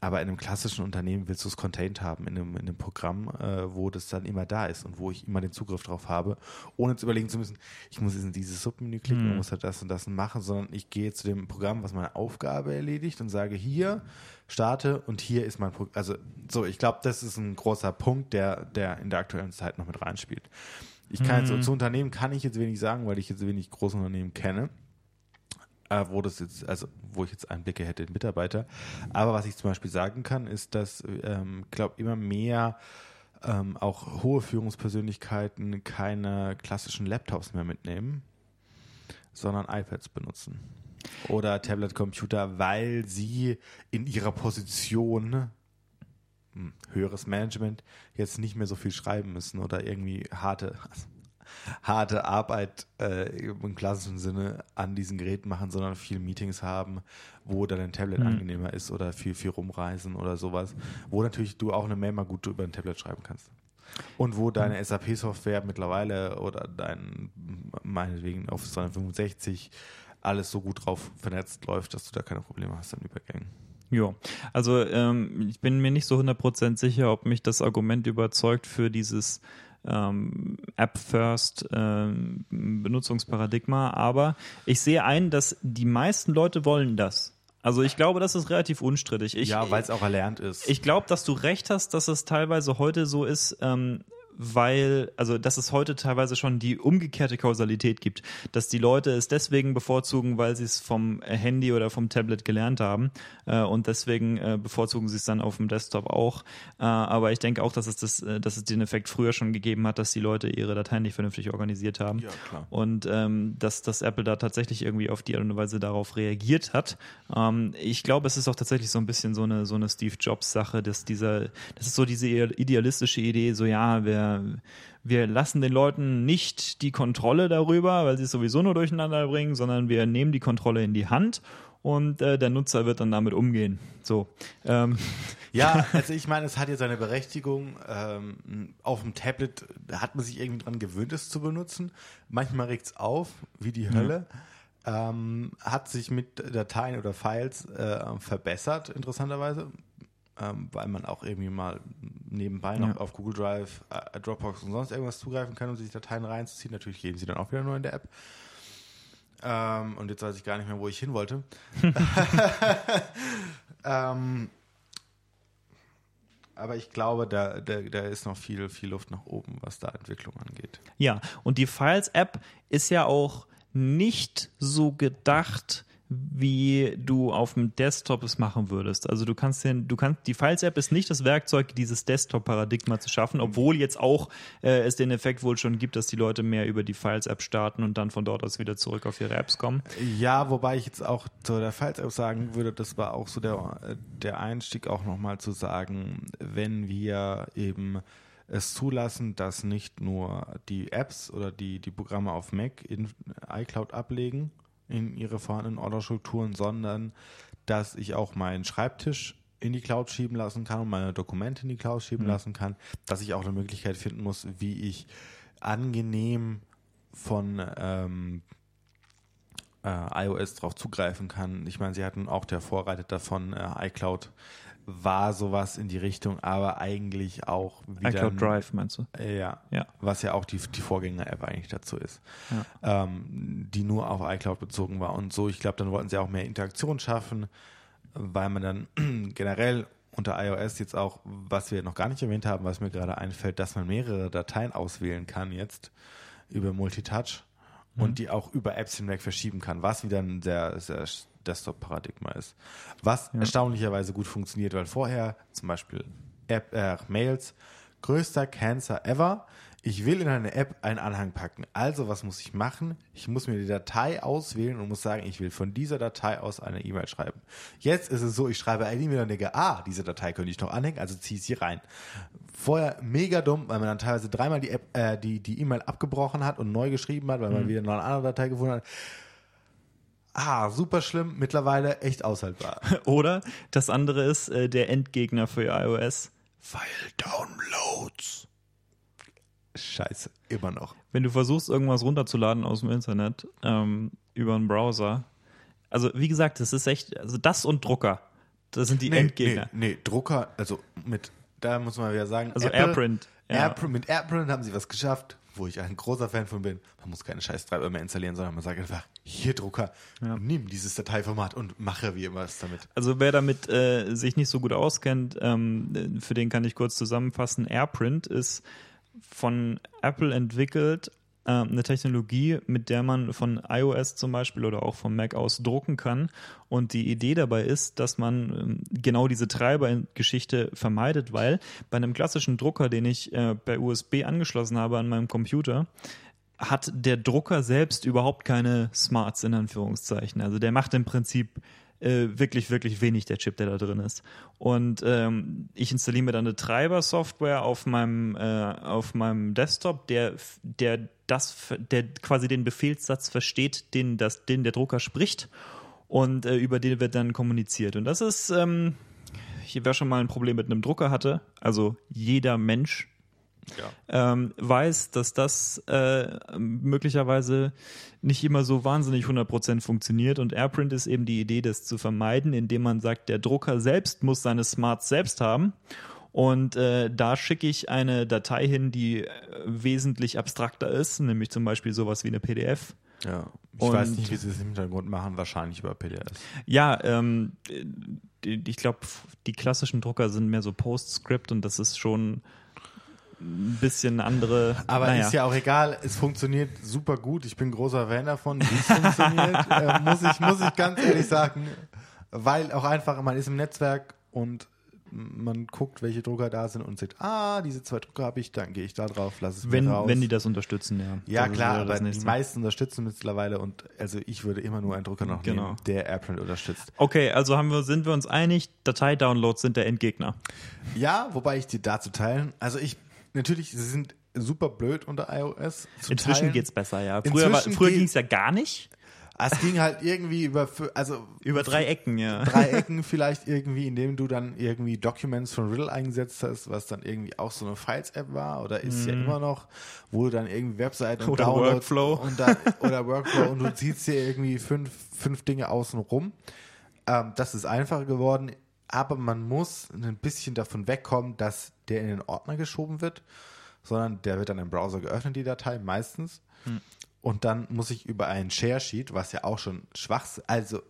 Aber in einem klassischen Unternehmen willst du es contained haben, in einem, in einem Programm, äh, wo das dann immer da ist und wo ich immer den Zugriff drauf habe, ohne zu überlegen zu müssen, ich muss jetzt in dieses Submenü klicken und muss halt das und das machen, sondern ich gehe zu dem Programm, was meine Aufgabe erledigt und sage hier, starte und hier ist mein Programm. Also so, ich glaube, das ist ein großer Punkt, der, der in der aktuellen Zeit noch mit reinspielt. Ich kann jetzt so zu Unternehmen kann ich jetzt wenig sagen, weil ich jetzt wenig große Unternehmen kenne äh, wo das jetzt, also wo ich jetzt Einblicke hätte in Mitarbeiter. Aber was ich zum Beispiel sagen kann, ist, dass ähm, glaube immer mehr ähm, auch hohe Führungspersönlichkeiten keine klassischen Laptops mehr mitnehmen, sondern iPads benutzen. Oder Tablet-Computer, weil sie in ihrer Position hm, höheres Management jetzt nicht mehr so viel schreiben müssen oder irgendwie harte, <laughs> harte Arbeit äh, im klassischen Sinne an diesen Geräten machen, sondern viel Meetings haben, wo dann ein Tablet Mhm. angenehmer ist oder viel, viel rumreisen oder sowas, wo natürlich du auch eine Mail mal gut über ein Tablet schreiben kannst. Und wo deine SAP-Software mittlerweile oder dein, meinetwegen Office 365 alles so gut drauf vernetzt läuft, dass du da keine Probleme hast an Übergängen. Ja, also ähm, ich bin mir nicht so 100% sicher, ob mich das Argument überzeugt für dieses ähm, App-First ähm, Benutzungsparadigma, aber ich sehe ein, dass die meisten Leute wollen das. Also ich glaube, das ist relativ unstrittig. Ich, ja, weil es auch erlernt ist. ich glaube, dass du recht hast, dass es teilweise heute so ist, ähm, weil, also dass es heute teilweise schon die umgekehrte Kausalität gibt, dass die Leute es deswegen bevorzugen, weil sie es vom Handy oder vom Tablet gelernt haben äh, und deswegen äh, bevorzugen sie es dann auf dem Desktop auch. Äh, aber ich denke auch, dass es, das, äh, dass es den Effekt früher schon gegeben hat, dass die Leute ihre Dateien nicht vernünftig organisiert haben. Ja, klar. Und ähm, dass, dass Apple da tatsächlich irgendwie auf die Art und Weise darauf reagiert hat. Ähm, ich glaube, es ist auch tatsächlich so ein bisschen so eine, so eine Steve Jobs-Sache, dass dieser, das ist so diese idealistische Idee, so ja, wir wir, wir lassen den Leuten nicht die Kontrolle darüber, weil sie es sowieso nur durcheinander bringen, sondern wir nehmen die Kontrolle in die Hand und äh, der Nutzer wird dann damit umgehen. So. Ähm. <laughs> Ja, also ich meine, es hat ja seine Berechtigung. Ähm, auf dem Tablet hat man sich irgendwie dran gewöhnt, es zu benutzen. Manchmal regt es auf, wie die Hölle. Ja. Ähm, hat sich mit Dateien oder Files äh, verbessert, interessanterweise. Ähm, weil man auch irgendwie mal nebenbei noch ja. auf Google Drive, äh, Dropbox und sonst irgendwas zugreifen kann, um sich Dateien reinzuziehen. Natürlich geben sie dann auch wieder nur in der App. Ähm, und jetzt weiß ich gar nicht mehr, wo ich hin wollte. <laughs> <laughs> ähm, aber ich glaube, da, da, da ist noch viel, viel Luft nach oben, was da Entwicklung angeht. Ja, und die Files-App ist ja auch nicht so gedacht, wie du auf dem Desktop es machen würdest. Also du kannst den, du kannst, die Files-App ist nicht das Werkzeug, dieses Desktop-Paradigma zu schaffen, obwohl jetzt auch äh, es den Effekt wohl schon gibt, dass die Leute mehr über die Files-App starten und dann von dort aus wieder zurück auf ihre Apps kommen. Ja, wobei ich jetzt auch zu der Files-App sagen würde, das war auch so der, der Einstieg auch nochmal zu sagen, wenn wir eben es zulassen, dass nicht nur die Apps oder die, die Programme auf Mac in iCloud ablegen, in ihre vorhandenen Orderstrukturen, sondern dass ich auch meinen Schreibtisch in die Cloud schieben lassen kann und meine Dokumente in die Cloud schieben mhm. lassen kann, dass ich auch eine Möglichkeit finden muss, wie ich angenehm von ähm, äh, iOS darauf zugreifen kann. Ich meine, sie hatten auch der Vorreiter davon, äh, iCloud war sowas in die Richtung, aber eigentlich auch wieder. iCloud Drive meinst du? Ja. ja. Was ja auch die, die Vorgänger-App eigentlich dazu ist. Ja. Ähm, die nur auf iCloud bezogen war und so. Ich glaube, dann wollten sie auch mehr Interaktion schaffen, weil man dann <clears throat> generell unter iOS jetzt auch, was wir noch gar nicht erwähnt haben, was mir gerade einfällt, dass man mehrere Dateien auswählen kann jetzt über Multitouch mhm. und die auch über Apps hinweg verschieben kann, was wieder ein sehr, sehr Desktop-Paradigma ist. Was ja. erstaunlicherweise gut funktioniert, weil vorher zum Beispiel App, äh, Mails, größter Cancer ever. Ich will in eine App einen Anhang packen. Also, was muss ich machen? Ich muss mir die Datei auswählen und muss sagen, ich will von dieser Datei aus eine E-Mail schreiben. Jetzt ist es so, ich schreibe eine E-Mail und denke, ah, diese Datei könnte ich noch anhängen, also ziehe ich sie rein. Vorher mega dumm, weil man dann teilweise dreimal die App, äh, die, die E-Mail abgebrochen hat und neu geschrieben hat, weil man mhm. wieder noch eine andere Datei gefunden hat. Ah, super schlimm, mittlerweile echt aushaltbar. <laughs> Oder das andere ist äh, der Endgegner für iOS. File Downloads. Scheiße, immer noch. Wenn du versuchst, irgendwas runterzuladen aus dem Internet ähm, über einen Browser, also wie gesagt, das ist echt, also das und Drucker, das sind die nee, Endgegner. Nee, nee, Drucker, also mit, da muss man wieder sagen, also Apple, Airprint. Ja. Airprint. Mit Airprint haben sie was geschafft wo ich ein großer Fan von bin. Man muss keine Scheißtreiber mehr installieren, sondern man sagt einfach, hier Drucker, ja. nimm dieses Dateiformat und mache wie immer was damit. Also wer damit äh, sich nicht so gut auskennt, ähm, für den kann ich kurz zusammenfassen. AirPrint ist von Apple entwickelt ähm, eine Technologie, mit der man von iOS zum Beispiel oder auch vom Mac aus drucken kann. Und die Idee dabei ist, dass man ähm, genau diese Treibergeschichte vermeidet, weil bei einem klassischen Drucker, den ich äh, per USB angeschlossen habe an meinem Computer, hat der Drucker selbst überhaupt keine Smarts in Anführungszeichen. Also der macht im Prinzip äh, wirklich, wirklich wenig, der Chip, der da drin ist. Und ähm, ich installiere mir dann eine Treiber-Software auf meinem, äh, auf meinem Desktop, der, der das, der quasi den Befehlssatz versteht, den, das, den der Drucker spricht und äh, über den wird dann kommuniziert. Und das ist, ähm, wer schon mal ein Problem mit einem Drucker hatte, also jeder Mensch ja. ähm, weiß, dass das äh, möglicherweise nicht immer so wahnsinnig 100% funktioniert und AirPrint ist eben die Idee, das zu vermeiden, indem man sagt, der Drucker selbst muss seine Smarts selbst haben und äh, da schicke ich eine Datei hin, die äh, wesentlich abstrakter ist, nämlich zum Beispiel sowas wie eine PDF. Ja, ich und, weiß nicht, wie sie es im Hintergrund machen, wahrscheinlich über PDF. Ja, ähm, ich glaube, die klassischen Drucker sind mehr so Postscript und das ist schon ein bisschen andere. Aber naja. ist ja auch egal, es funktioniert super gut. Ich bin großer Fan davon, wie es funktioniert, äh, muss, ich, muss ich ganz ehrlich sagen, weil auch einfach, man ist im Netzwerk und man guckt, welche Drucker da sind und sieht, ah, diese zwei Drucker habe ich, dann gehe ich da drauf, lasse es wenn, mir raus. Wenn die das unterstützen, ja. Ja, das klar, aber die meisten unterstützen mittlerweile und also ich würde immer nur einen Drucker noch genau. nehmen, der AirPrint unterstützt. Okay, also haben wir, sind wir uns einig, Dateidownloads sind der Endgegner. Ja, wobei ich die dazu teilen, also ich natürlich, sie sind super blöd unter iOS. Inzwischen geht es besser, ja. Früher, war- früher ging es ja gar nicht. Es ging halt irgendwie über, also Über drei Ecken, ja. drei <laughs> Ecken vielleicht irgendwie, indem du dann irgendwie Documents von Riddle eingesetzt hast, was dann irgendwie auch so eine Files-App war oder ist ja immer noch, wo du dann irgendwie Webseiten Mhm. Oder Downloads Workflow. und dann, <laughs> oder Workflow und du ziehst dir irgendwie fünf, fünf Dinge außen rum. Ähm, das ist einfacher geworden, aber man muss ein bisschen davon wegkommen, dass der in den Ordner geschoben wird, sondern der wird dann im Browser geöffnet, die Datei meistens. Hm. Und dann muss ich über ein Share Sheet, was ja auch schon schwach, also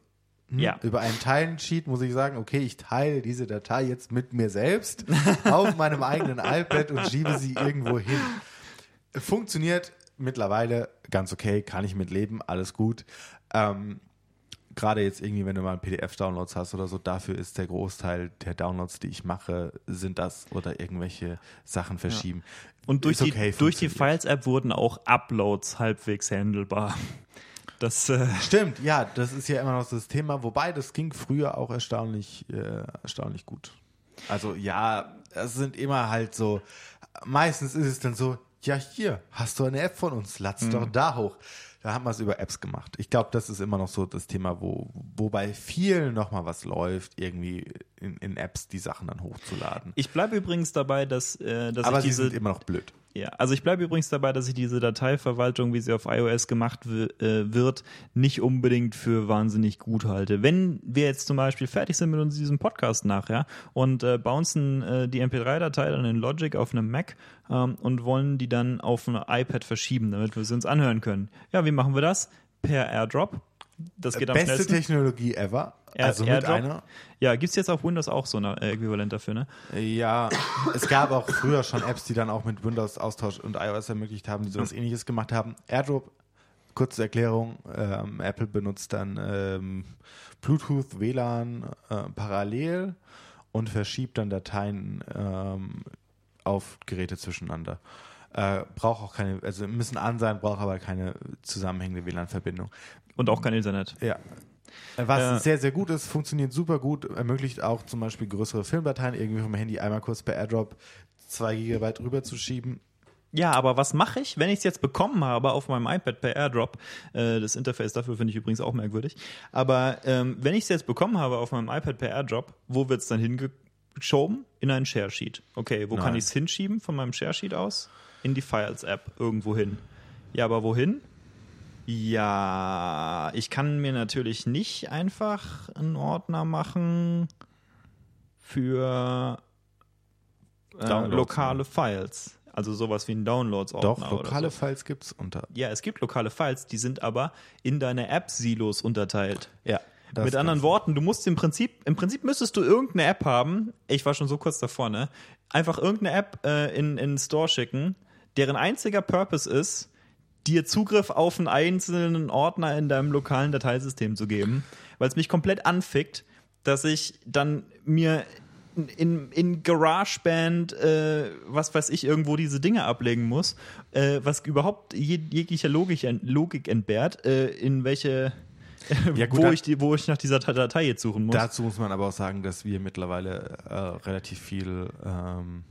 hm, Ja. über einen Teilen-Sheet muss ich sagen, okay, ich teile diese Datei jetzt mit mir selbst <laughs> auf meinem eigenen iPad und schiebe sie irgendwo hin. Funktioniert mittlerweile ganz okay, kann ich mit leben, alles gut. Ähm, Gerade jetzt irgendwie, wenn du mal PDF-Downloads hast oder so, dafür ist der Großteil der Downloads, die ich mache, sind das oder irgendwelche Sachen verschieben. Und durch Ist die, okay, durch die. Files-App wurden auch Uploads halbwegs handelbar. Das, äh, Stimmt, ja, das ist ja immer noch das Thema, wobei das ging früher auch erstaunlich, äh, erstaunlich gut. Also ja, es sind immer halt so, meistens ist es dann so, ja hier, hast du eine App von uns, lad's doch da hoch. Da haben wir es über Apps gemacht. Ich glaube, das ist immer noch so das Thema, wo, wo bei vielen nochmal was läuft, irgendwie in, in Apps die Sachen dann hochzuladen. ich bleibe übrigens dabei, dass, äh, dass Aber ich sie diese sind immer noch blöd. Ja, also ich bleibe übrigens dabei, dass ich diese Dateiverwaltung, wie sie auf iOS gemacht äh, wird, nicht unbedingt für wahnsinnig gut halte. Wenn wir jetzt zum Beispiel fertig sind mit uns diesem Podcast nachher und äh, bouncen äh, die MP3-Datei dann in Logic auf einem Mac ähm, und wollen die dann auf ein iPad verschieben, damit wir sie uns anhören können. Ja, wie machen wir das? Per AirDrop. Das geht am Beste schnellsten. Technologie ever. Air- also mit AirDrop. einer. Ja, gibt's jetzt auf Windows auch so ein äh, Äquivalent dafür, ne? Ja, es gab auch früher schon Apps, die dann auch mit Windows-Austausch und iOS ermöglicht haben, die sowas ähnliches gemacht haben. AirDrop, kurze Erklärung, ähm, Apple benutzt dann ähm, Bluetooth, WLAN äh, parallel und verschiebt dann Dateien ähm, auf Geräte zwischeneinander. Äh, braucht auch keine, also müssen an sein, braucht aber keine zusammenhängende WLAN-Verbindung. Und auch kein Internet. Ja. Was Äh, sehr, sehr gut ist, funktioniert super gut, ermöglicht auch zum Beispiel größere Filmdateien irgendwie vom Handy einmal kurz per AirDrop zwei Gigabyte rüber zu schieben. Ja, aber was mache ich, wenn ich es jetzt bekommen habe auf meinem iPad per AirDrop? Äh, das Interface dafür finde ich übrigens auch merkwürdig. Aber ähm, wenn ich es jetzt bekommen habe auf meinem iPad per AirDrop, wo wird es dann hingeschoben? In einen Share Sheet. Okay, wo kann Nein. ich es hinschieben von meinem Share Sheet aus? In die Files-App irgendwo hin. Ja, aber wohin? Ja, ich kann mir natürlich nicht einfach einen Ordner machen für äh, lokale Files. Also sowas wie ein Downloads-Ordner. Doch, lokale so. Files gibt's unter. Ja, es gibt lokale Files, die sind aber in deine App-Silos unterteilt. Ja. Mit anderen Worten, du musst im Prinzip, im Prinzip müsstest du irgendeine App haben, ich war schon so kurz davor, ne? Einfach irgendeine App äh, in, in den Store schicken, deren einziger Purpose ist, dir Zugriff auf einen einzelnen Ordner in deinem lokalen Dateisystem zu geben, weil es mich komplett anfickt, dass ich dann mir in, in GarageBand, äh, was weiß ich, irgendwo diese Dinge ablegen muss, äh, was überhaupt jeg jeglicher Logik, Logik entbehrt, äh, in welche, <laughs> Ja, gut, wo, ich die, wo ich nach dieser Datei jetzt suchen muss. Dazu muss man aber auch sagen, dass wir mittlerweile äh, relativ viel ähm,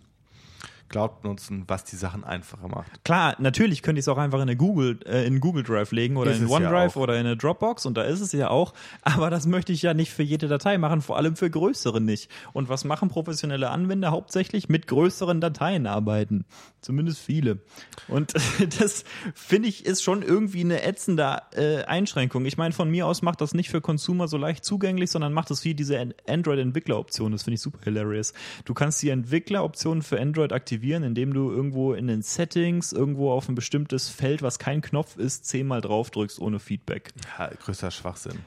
Cloud benutzen, was die Sachen einfacher macht. Klar, natürlich könnte ich es auch einfach in eine Google, äh, in Google Drive legen oder Ist in ja OneDrive auch. oder in eine Dropbox und da ist es ja auch. Aber das möchte ich ja nicht für jede Datei machen, vor allem für größere nicht. Und was machen professionelle Anwender hauptsächlich? Mit größeren Dateien arbeiten. Zumindest viele. Und <laughs> das finde ich ist schon irgendwie eine ätzende äh, Einschränkung. Ich meine, von mir aus macht das nicht für Consumer so leicht zugänglich, sondern macht es wie diese An- Android-Entwickleroption. Das finde ich super hilarious. Du kannst die Entwickleroptionen für Android aktivieren, indem du irgendwo in den Settings, irgendwo auf ein bestimmtes Feld, was kein Knopf ist, zehnmal draufdrückst ohne Feedback. Ja, größter Schwachsinn.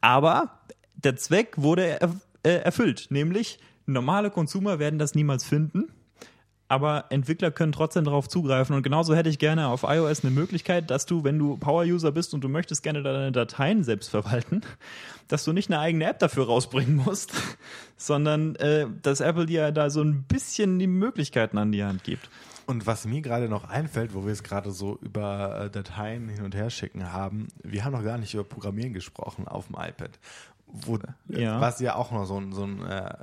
Aber der Zweck wurde äh, erfüllt, nämlich normale Consumer werden das niemals finden. Aber Entwickler können trotzdem darauf zugreifen. Und genauso hätte ich gerne auf iOS eine Möglichkeit, dass du, wenn du Power-User bist und du möchtest gerne deine Dateien selbst verwalten, <laughs> dass du nicht eine eigene App dafür rausbringen musst, <laughs> sondern äh, dass Apple dir da so ein bisschen die Möglichkeiten an die Hand gibt. Und was mir gerade noch einfällt, wo wir es gerade so über äh, Dateien hin und her schicken haben, wir haben noch gar nicht über Programmieren gesprochen auf dem iPad. Wo, Ja. Was ja auch noch so ein, so ein äh,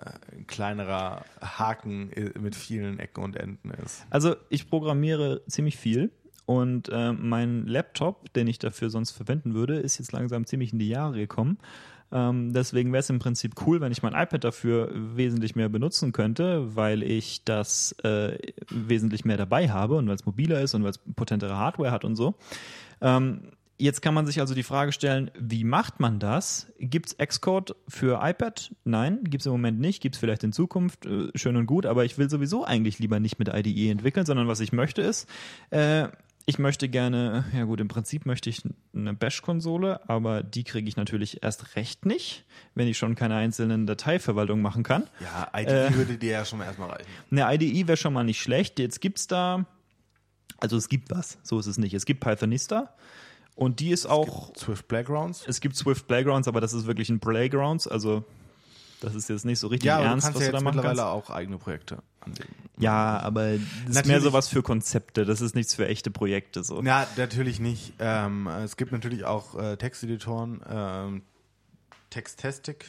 kleinerer Haken mit vielen Ecken und Enden ist. Also ich programmiere ziemlich viel und äh, mein Laptop, den ich dafür sonst verwenden würde, ist jetzt langsam ziemlich in die Jahre gekommen. Ähm, deswegen wäre es im Prinzip cool, wenn ich mein iPad dafür wesentlich mehr benutzen könnte, weil ich das äh, wesentlich mehr dabei habe und weil es mobiler ist und weil es potentere Hardware hat und so. Ähm, Jetzt kann man sich also die Frage stellen, wie macht man das? Gibt es Xcode für iPad? Nein, gibt es im Moment nicht. Gibt es vielleicht in Zukunft. Äh, schön und gut, aber ich will sowieso eigentlich lieber nicht mit IDE entwickeln, sondern was ich möchte ist, äh, ich möchte gerne, ja gut, im Prinzip möchte ich eine Bash-Konsole, aber die kriege ich natürlich erst recht nicht, wenn ich schon keine einzelnen Dateiverwaltungen machen kann. Ja, IDE Äh. würde dir ja schon mal erstmal reichen. Eine IDE wäre schon mal nicht schlecht. Jetzt gibt's da, also es gibt was, so ist es nicht. Es gibt Pythonista und die ist auch, Swift Playgrounds? es gibt Swift Playgrounds, aber das ist wirklich ein Playgrounds, also das ist jetzt nicht so richtig Ja, du ernst, kannst was ja du da machen mittlerweile kannst. auch eigene Projekte anlegen. Ja, aber das ist mehr Natürlich- so was für Konzepte, das ist nichts für echte Projekte so. Ja, natürlich nicht. Ähm, es gibt natürlich auch äh, Texteditoren, ähm, Textastic.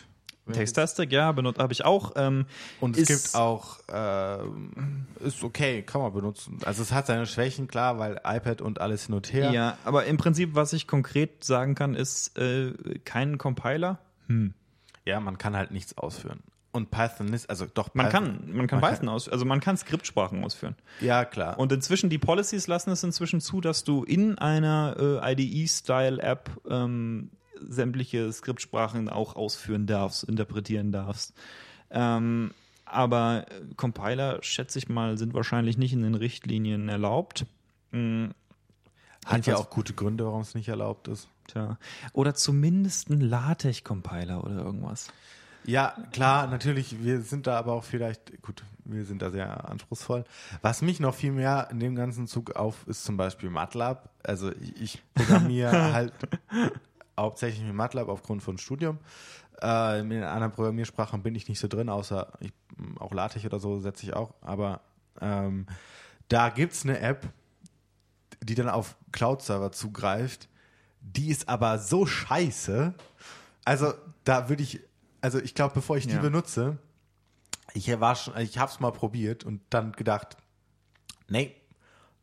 Textastic, ja, benutzt habe ich auch. Ähm, Und es gibt auch, ähm, ist okay, kann man benutzen. Also es hat seine Schwächen, klar, weil iPad und alles hin und her. Ja, aber im Prinzip, was ich konkret sagen kann, ist äh, kein Compiler. Ja, man kann halt nichts ausführen. Und Python ist, also doch Man Python, kann, man kann Python aus, also man kann Skriptsprachen ausführen. Ja, klar. Und inzwischen, die Policies lassen es inzwischen zu, dass du in einer äh, IDE-Style-App ähm, sämtliche Skriptsprachen auch ausführen darfst, interpretieren darfst. Ähm, aber äh, Compiler, schätze ich mal, sind wahrscheinlich nicht in den Richtlinien erlaubt. Mm, hat ja auch gute Gründe, warum es nicht erlaubt ist. Tja. Oder zumindest ein LaTeX-Compiler oder irgendwas. Ja, klar, natürlich, wir sind da aber auch vielleicht, gut, wir sind da sehr anspruchsvoll. Was mich noch viel mehr in dem ganzen Zug auf, ist zum Beispiel MATLAB. Also ich, ich programmiere <laughs> halt hauptsächlich mit MATLAB aufgrund von Studium. Äh, in anderen Programmiersprachen bin ich nicht so drin, außer ich, auch LaTeX oder so setze ich auch. Aber ähm, da gibt es eine App, die dann auf Cloud-Server zugreift. Die ist aber so scheiße. Also da würde ich, also ich glaube, bevor ich die Ja. benutze, ich war schon, ich habe es mal probiert und dann gedacht, nee,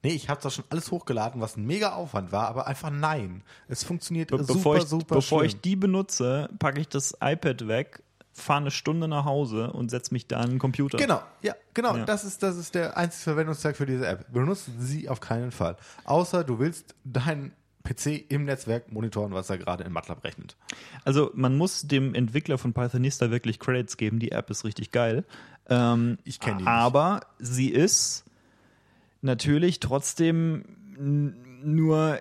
nee, ich habe das schon alles hochgeladen, was ein mega Aufwand war, aber einfach nein, es funktioniert Be super, bevor ich, super bevor ich schlimm. die benutze, packe ich das iPad weg, fahre eine Stunde nach Hause und setze mich da an den Computer. Genau, ja, genau. Ja. Das ist das ist der einzige Verwendungszweck für diese App. Benutze sie auf keinen Fall, außer du willst deinen PC im Netzwerk monitoren, was er gerade in MATLAB rechnet. Also man muss dem Entwickler von Pythonista wirklich Credits geben. Die App ist richtig geil. Ähm, Ich kenn die nicht. Aber sie ist natürlich trotzdem nur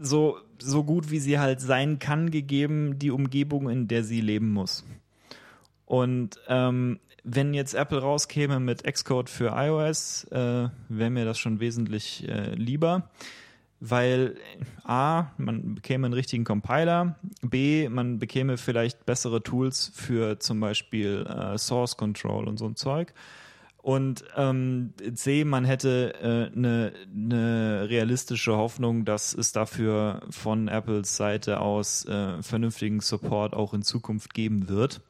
so, so gut, wie sie halt sein kann, gegeben die Umgebung, in der sie leben muss. Und ähm, wenn jetzt Apple rauskäme mit Xcode für iOS, äh, wäre mir das schon wesentlich äh, lieber, weil A, man bekäme einen richtigen Compiler, B, man bekäme vielleicht bessere Tools für zum Beispiel äh, Source Control und so ein Zeug. Und ähm, C, man hätte eine äh, ne- ne realistische Hoffnung, dass es dafür von Apples Seite aus äh, vernünftigen Support auch in Zukunft geben wird.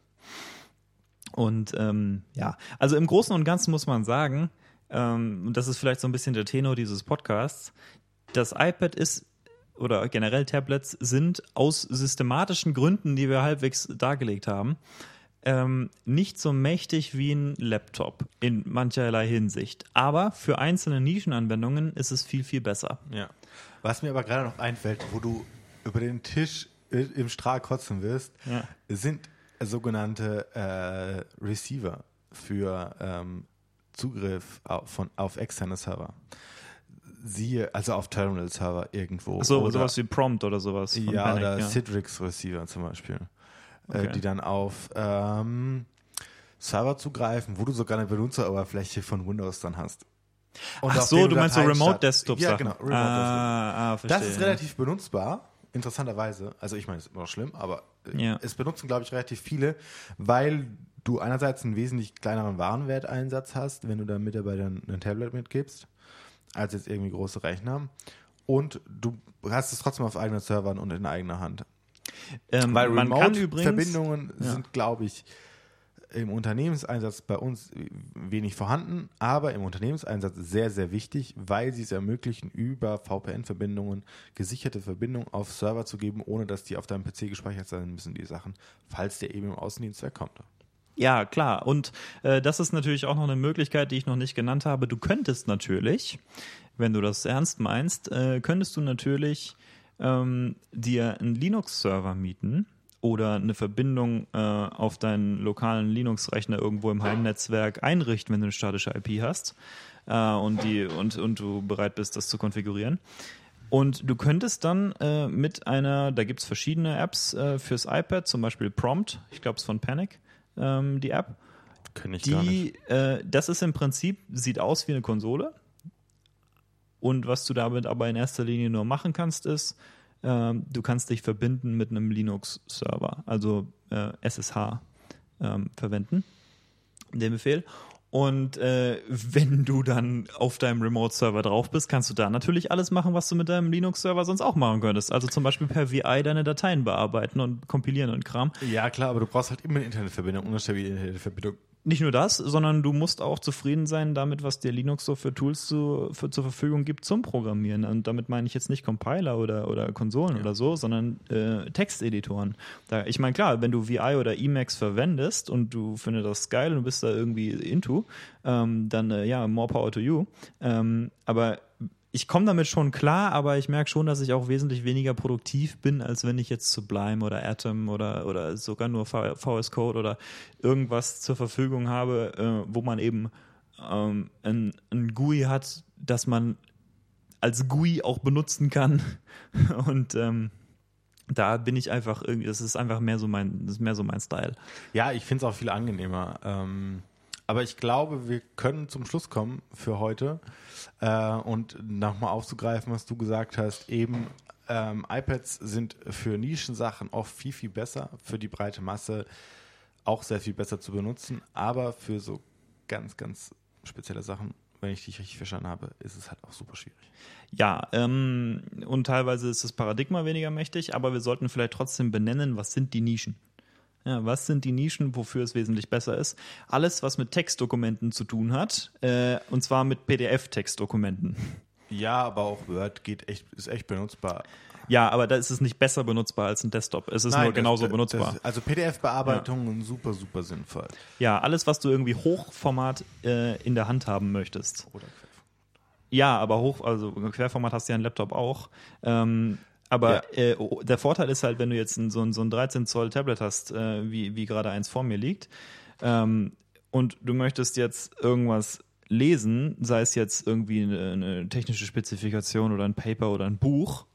Und ähm, ja, also im Großen und Ganzen muss man sagen, ähm, und das ist vielleicht so ein bisschen der Tenor dieses Podcasts, das iPad ist oder generell Tablets sind aus systematischen Gründen, die wir halbwegs dargelegt haben, ähm, nicht so mächtig wie ein Laptop in mancherlei Hinsicht. Aber für einzelne Nischenanwendungen ist es viel, viel besser. Ja. Was mir aber gerade noch einfällt, wo du über den Tisch i- im Strahl kotzen wirst, Ja. sind sogenannte äh, Receiver für ähm, Zugriff auf, von, auf externe Server. Siehe, also auf Terminal-Server irgendwo. So, oder, sowas wie Prompt oder sowas. Ja, Panic, oder ja. Citrix-Receiver zum Beispiel. Okay. Äh, die dann auf ähm, Server zugreifen, wo du sogar eine Benutzeroberfläche von Windows dann hast. Und Ach so, du meinst so Remote Desktop Ja, Sachen. genau. Remote Desktop. ah, ah, verstehe. Das ist relativ benutzbar, interessanterweise. Also ich meine, es ist immer noch schlimm, aber äh, Ja. es benutzen, glaube ich, relativ viele, weil du einerseits einen wesentlich kleineren Warenwerteinsatz hast, wenn du da Mitarbeitern ein Tablet mitgibst, als jetzt irgendwie große Rechner. Und du hast es trotzdem auf eigenen Servern und in eigener Hand. Ähm, Weil man kann übrigens, Remote-Verbindungen sind, glaube ich, im Unternehmenseinsatz bei uns wenig vorhanden, aber im Unternehmenseinsatz sehr, sehr wichtig, weil sie es ermöglichen, über VPN-Verbindungen gesicherte Verbindungen auf Server zu geben, ohne dass die auf deinem PC gespeichert sein müssen, die Sachen, falls der eben im Außendienst wegkommt. Ja, klar. Und äh, das ist natürlich auch noch eine Möglichkeit, die ich noch nicht genannt habe. Du könntest natürlich, wenn du das ernst meinst, äh, könntest du natürlich ähm, dir einen Linux-Server mieten oder eine Verbindung äh, auf deinen lokalen Linux-Rechner irgendwo im Heimnetzwerk einrichten, wenn du eine statische IP hast äh, und, die, und, und du bereit bist, das zu konfigurieren. Und du könntest dann äh, mit einer, da gibt es verschiedene Apps äh, fürs iPad, zum Beispiel Prompt, ich glaube es ist von Panic, ähm, die App. Kenn ich die, gar nicht. Äh, das ist im Prinzip, sieht aus wie eine Konsole. Und was du damit aber in erster Linie nur machen kannst, ist, ähm, du kannst dich verbinden mit einem Linux-Server, also äh, SSH ähm, verwenden, den Befehl. Und äh, wenn du dann auf deinem Remote-Server drauf bist, kannst du da natürlich alles machen, was du mit deinem Linux-Server sonst auch machen könntest. Also zum Beispiel per VI deine Dateien bearbeiten und kompilieren und Kram. Ja, klar, aber du brauchst halt immer eine Internetverbindung, eine stabile Internetverbindung. Nicht nur das, sondern du musst auch zufrieden sein damit, was dir Linux so für Tools zu, für, zur Verfügung gibt zum Programmieren. Und damit meine ich jetzt nicht Compiler oder, oder Konsolen Ja. oder so, sondern äh, Texteditoren. Da, ich meine, klar, wenn du VI oder Emacs verwendest und du findest das geil und du bist da irgendwie into, ähm, dann äh, ja, more power to you. Ähm, aber ich komme damit schon klar, aber ich merke schon, dass ich auch wesentlich weniger produktiv bin, als wenn ich jetzt Sublime oder Atom oder, oder sogar nur VS Code oder irgendwas zur Verfügung habe, äh, wo man eben ähm, ein, ein GUI hat, das man als GUI auch benutzen kann. <laughs> Und ähm, da bin ich einfach irgendwie, das ist einfach mehr so mein, das ist mehr so mein Style. Ja, ich finde es auch viel angenehmer. Ähm, aber ich glaube, wir können zum Schluss kommen für heute äh, und nochmal aufzugreifen, was du gesagt hast. Eben, ähm, iPads sind für Nischensachen oft viel, viel besser, für die breite Masse auch sehr viel besser zu benutzen, aber für so ganz, ganz spezielle Sachen, wenn ich dich richtig verstanden habe, ist es halt auch super schwierig. Ja, ähm, und teilweise ist das Paradigma weniger mächtig, aber wir sollten vielleicht trotzdem benennen, was sind die Nischen. Ja, was sind die Nischen, wofür es wesentlich besser ist? Alles, was mit Textdokumenten zu tun hat, äh, und zwar mit PDF-Textdokumenten. Ja, aber auch Word geht echt, ist echt benutzbar. Ja, aber da ist es nicht besser benutzbar als ein Desktop. Es ist Nein, nur das- genauso das- benutzbar. Das, also PDF-Bearbeitungen super, super sinnvoll. ja, alles, was du irgendwie Hochformat äh, in der Hand haben möchtest. Oder Ja, aber hoch, also Querformat hast du ja ein Laptop auch. Ähm, aber äh, oh, der Vorteil ist halt, wenn du jetzt ein, so, ein, so ein 13 Zoll Tablet hast, äh, wie, wie gerade eins vor mir liegt, ähm, und du möchtest jetzt irgendwas lesen, sei es jetzt irgendwie eine, eine technische Spezifikation oder ein Paper oder ein Buch,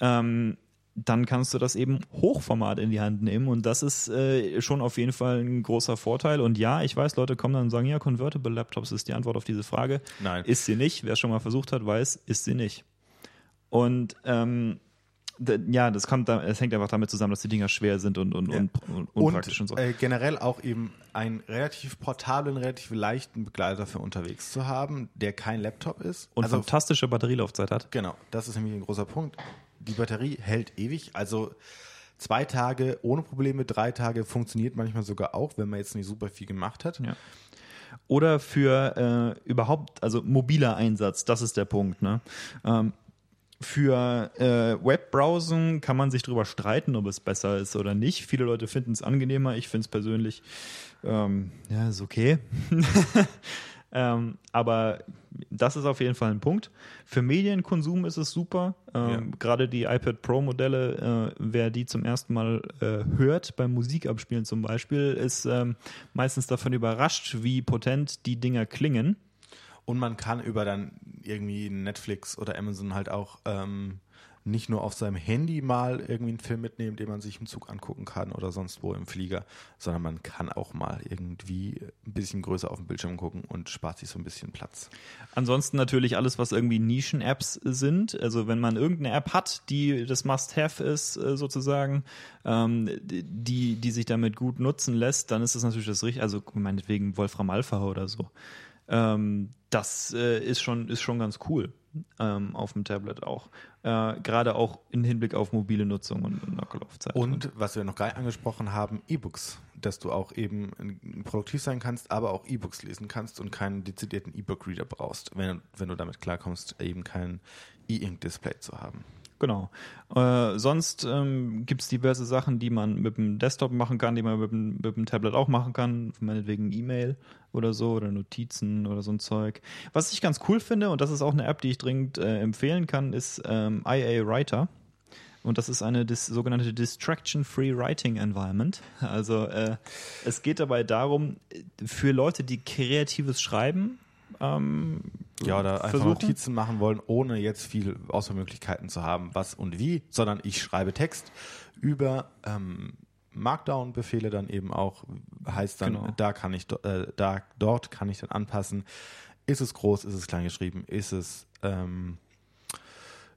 ähm, dann kannst du das eben Hochformat in die Hand nehmen und das ist äh, schon auf jeden Fall ein großer Vorteil. Und ja, ich weiß, Leute kommen dann und sagen, ja, Convertible Laptops ist die Antwort auf diese Frage. Nein. Ist sie nicht. Wer es schon mal versucht hat, weiß, ist sie nicht. Und ähm, ja, das kommt, es hängt einfach damit zusammen, dass die Dinger schwer sind und, und, Ja. und, und unpraktisch und, und so. äh, generell auch eben einen relativ portablen, relativ leichten Begleiter für unterwegs zu haben, der kein Laptop ist. und also fantastische Batterielaufzeit hat. genau, das ist nämlich ein großer Punkt. Die Batterie hält ewig, also zwei Tage ohne Probleme, drei Tage funktioniert manchmal sogar auch, wenn man jetzt nicht super viel gemacht hat. Ja. Oder für äh, überhaupt, also mobiler Einsatz, das ist der Punkt. Ne? Ähm, für äh, Webbrowsen kann man sich darüber streiten, ob es besser ist oder nicht. Viele Leute finden es angenehmer. Ich finde es persönlich, ähm, ja, ist okay. <laughs> ähm, aber das ist auf jeden Fall ein Punkt. Für Medienkonsum ist es super. Ähm, Ja. Gerade die iPad Pro Modelle, äh, wer die zum ersten Mal äh, hört, beim Musikabspielen zum Beispiel, ist ähm, meistens davon überrascht, wie potent die Dinger klingen. Und man kann über dann irgendwie Netflix oder Amazon halt auch ähm, nicht nur auf seinem Handy mal irgendwie einen Film mitnehmen, den man sich im Zug angucken kann oder sonst wo im Flieger, sondern man kann auch mal irgendwie ein bisschen größer auf dem Bildschirm gucken und spart sich so ein bisschen Platz. Ansonsten natürlich alles, was irgendwie Nischen-Apps sind. Also wenn man irgendeine App hat, die das Must-Have ist, äh, sozusagen, ähm, die, die sich damit gut nutzen lässt, dann ist das natürlich das Richtige. Also meinetwegen Wolfram Alpha oder so. Ähm, das äh, ist, schon, ist schon ganz cool ähm, auf dem Tablet auch. Äh, Gerade auch im Hinblick auf mobile Nutzung und, und Akkulaufzeit. Und was wir noch gar angesprochen haben, E-Books, dass du auch eben produktiv sein kannst, aber auch E-Books lesen kannst und keinen dezidierten E-Book-Reader brauchst, wenn, wenn du damit klarkommst, eben kein E-Ink-Display zu haben. Genau. Äh, sonst ähm, gibt es diverse Sachen, die man mit dem Desktop machen kann, die man mit dem, mit dem Tablet auch machen kann, meinetwegen E-Mail oder so oder Notizen oder so ein Zeug. Was ich ganz cool finde, und das ist auch eine App, die ich dringend äh, empfehlen kann, ist ähm, IA Writer. Und das ist eine dis sogenannte Distraction-Free Writing Environment. Also äh, es geht dabei darum, für Leute, die kreatives Schreiben ähm, ja, oder einfach versuchen. Notizen machen wollen, ohne jetzt viel Auswahlmöglichkeiten zu haben, was und wie, sondern ich schreibe Text über ähm, Markdown-Befehle dann eben auch, heißt dann, Genau. da kann ich, äh, da, dort kann ich dann anpassen, ist es groß, ist es klein geschrieben, ist es ähm,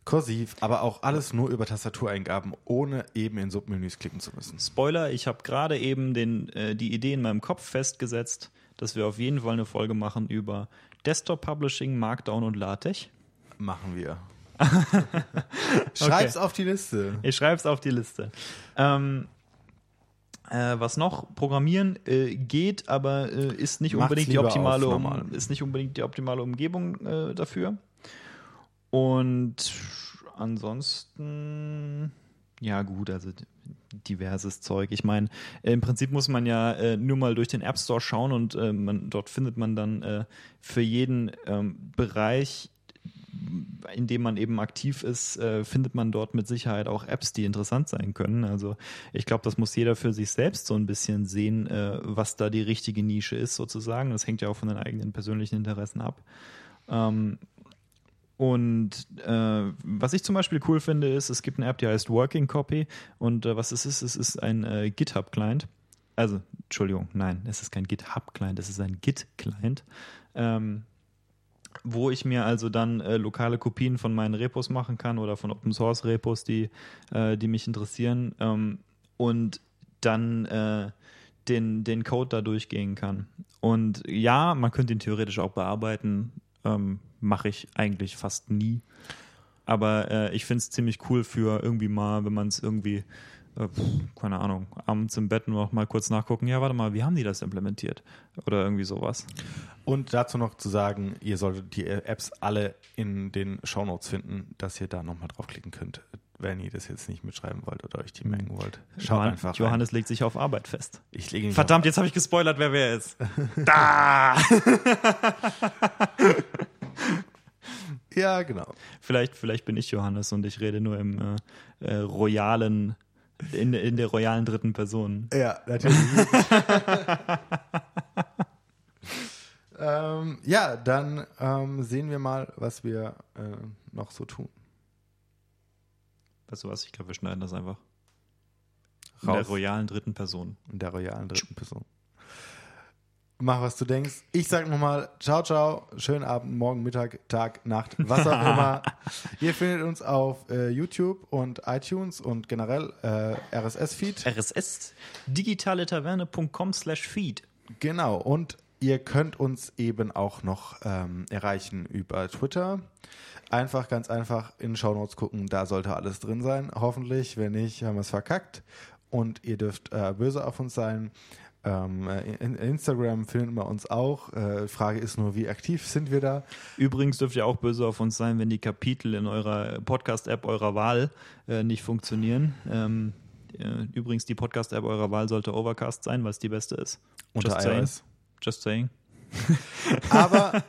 kursiv, aber auch alles nur über Tastatureingaben, ohne eben in Submenüs klicken zu müssen. Spoiler, ich habe gerade eben den, äh, die Idee in meinem Kopf festgesetzt, dass wir auf jeden Fall eine Folge machen über Desktop Publishing, Markdown und LaTeX. Machen wir. <laughs> Schreib's auf die Liste. Ich schreibe es auf die Liste. Ähm, äh, was noch? Programmieren äh, geht, aber äh, ist nicht Macht's unbedingt die optimale, um, ist nicht unbedingt die optimale Umgebung äh, dafür. Und ansonsten, ja gut, also diverses Zeug. Ich meine, äh, im Prinzip muss man ja äh, nur mal durch den App Store schauen und äh, man, dort findet man dann äh, für jeden ähm, Bereich in dem man eben aktiv ist, äh, findet man dort mit Sicherheit auch Apps, die interessant sein können. Also ich glaube, das muss jeder für sich selbst so ein bisschen sehen, äh, was da die richtige Nische ist sozusagen. Das hängt ja auch von den eigenen persönlichen Interessen ab. Ähm, und äh, was ich zum Beispiel cool finde, ist, es gibt eine App, die heißt Working Copy. Und äh, was es ist, es ist ein äh, GitHub-Client. Also, Entschuldigung, nein, es ist kein GitHub-Client, es ist ein Git-Client. Ähm, wo ich mir also dann äh, lokale Kopien von meinen Repos machen kann oder von Open Source Repos, die, äh, die mich interessieren ähm, und dann äh, den, den Code da durchgehen kann. Und ja, man könnte ihn theoretisch auch bearbeiten, ähm, mache ich eigentlich fast nie. Aber äh, ich finde es ziemlich cool für irgendwie mal, wenn man es irgendwie, äh, keine Ahnung, abends im Bett noch mal kurz nachgucken, ja, warte mal, wie haben die das implementiert? Oder irgendwie sowas. Und dazu noch zu sagen, ihr solltet die Apps alle in den Shownotes finden, dass ihr da nochmal draufklicken könnt, wenn ihr das jetzt nicht mitschreiben wollt oder euch die merken wollt. Schaut Johann, einfach rein. Johannes legt sich auf Arbeit fest. Ich lege Verdammt, jetzt habe ich gespoilert, wer wer ist. <laughs> da! Ja, genau. Vielleicht, vielleicht bin ich Johannes und ich rede nur im äh, äh, royalen, in, in der royalen dritten Person. Ja, natürlich. <laughs> ähm, ja, dann ähm, sehen wir mal, was wir äh, noch so tun. Weißt du was? Ich glaube, wir schneiden das einfach. In der Raus royalen dritten Person. in der royalen dritten Person. Mach, was du denkst. Ich sag nochmal, ciao, ciao, schönen Abend, morgen, Mittag, Tag, Nacht, was auch <laughs> immer. Ihr findet uns auf äh, YouTube und iTunes und generell äh, RSS-Feed. RSS digitaletaverne.com slash feed. Genau, und ihr könnt uns eben auch noch ähm, erreichen über Twitter. Einfach, ganz einfach in den Shownotes gucken, da sollte alles drin sein. Hoffentlich, wenn nicht, haben wir es verkackt. Und ihr dürft äh, böse auf uns sein. Ähm, äh, in Instagram finden wir uns auch. Äh, Frage ist nur, wie aktiv sind wir da? Übrigens dürft ihr auch böse auf uns sein, wenn die Kapitel in eurer Podcast-App eurer Wahl äh, nicht funktionieren. Ähm, äh, übrigens, die Podcast-App eurer Wahl sollte Overcast sein, weil es die beste ist. Unter Just saying. iOS. Just saying. <laughs> Aber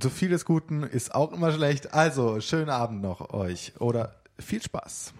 so viel des Guten ist auch immer schlecht. Also, schönen Abend noch euch oder viel Spaß.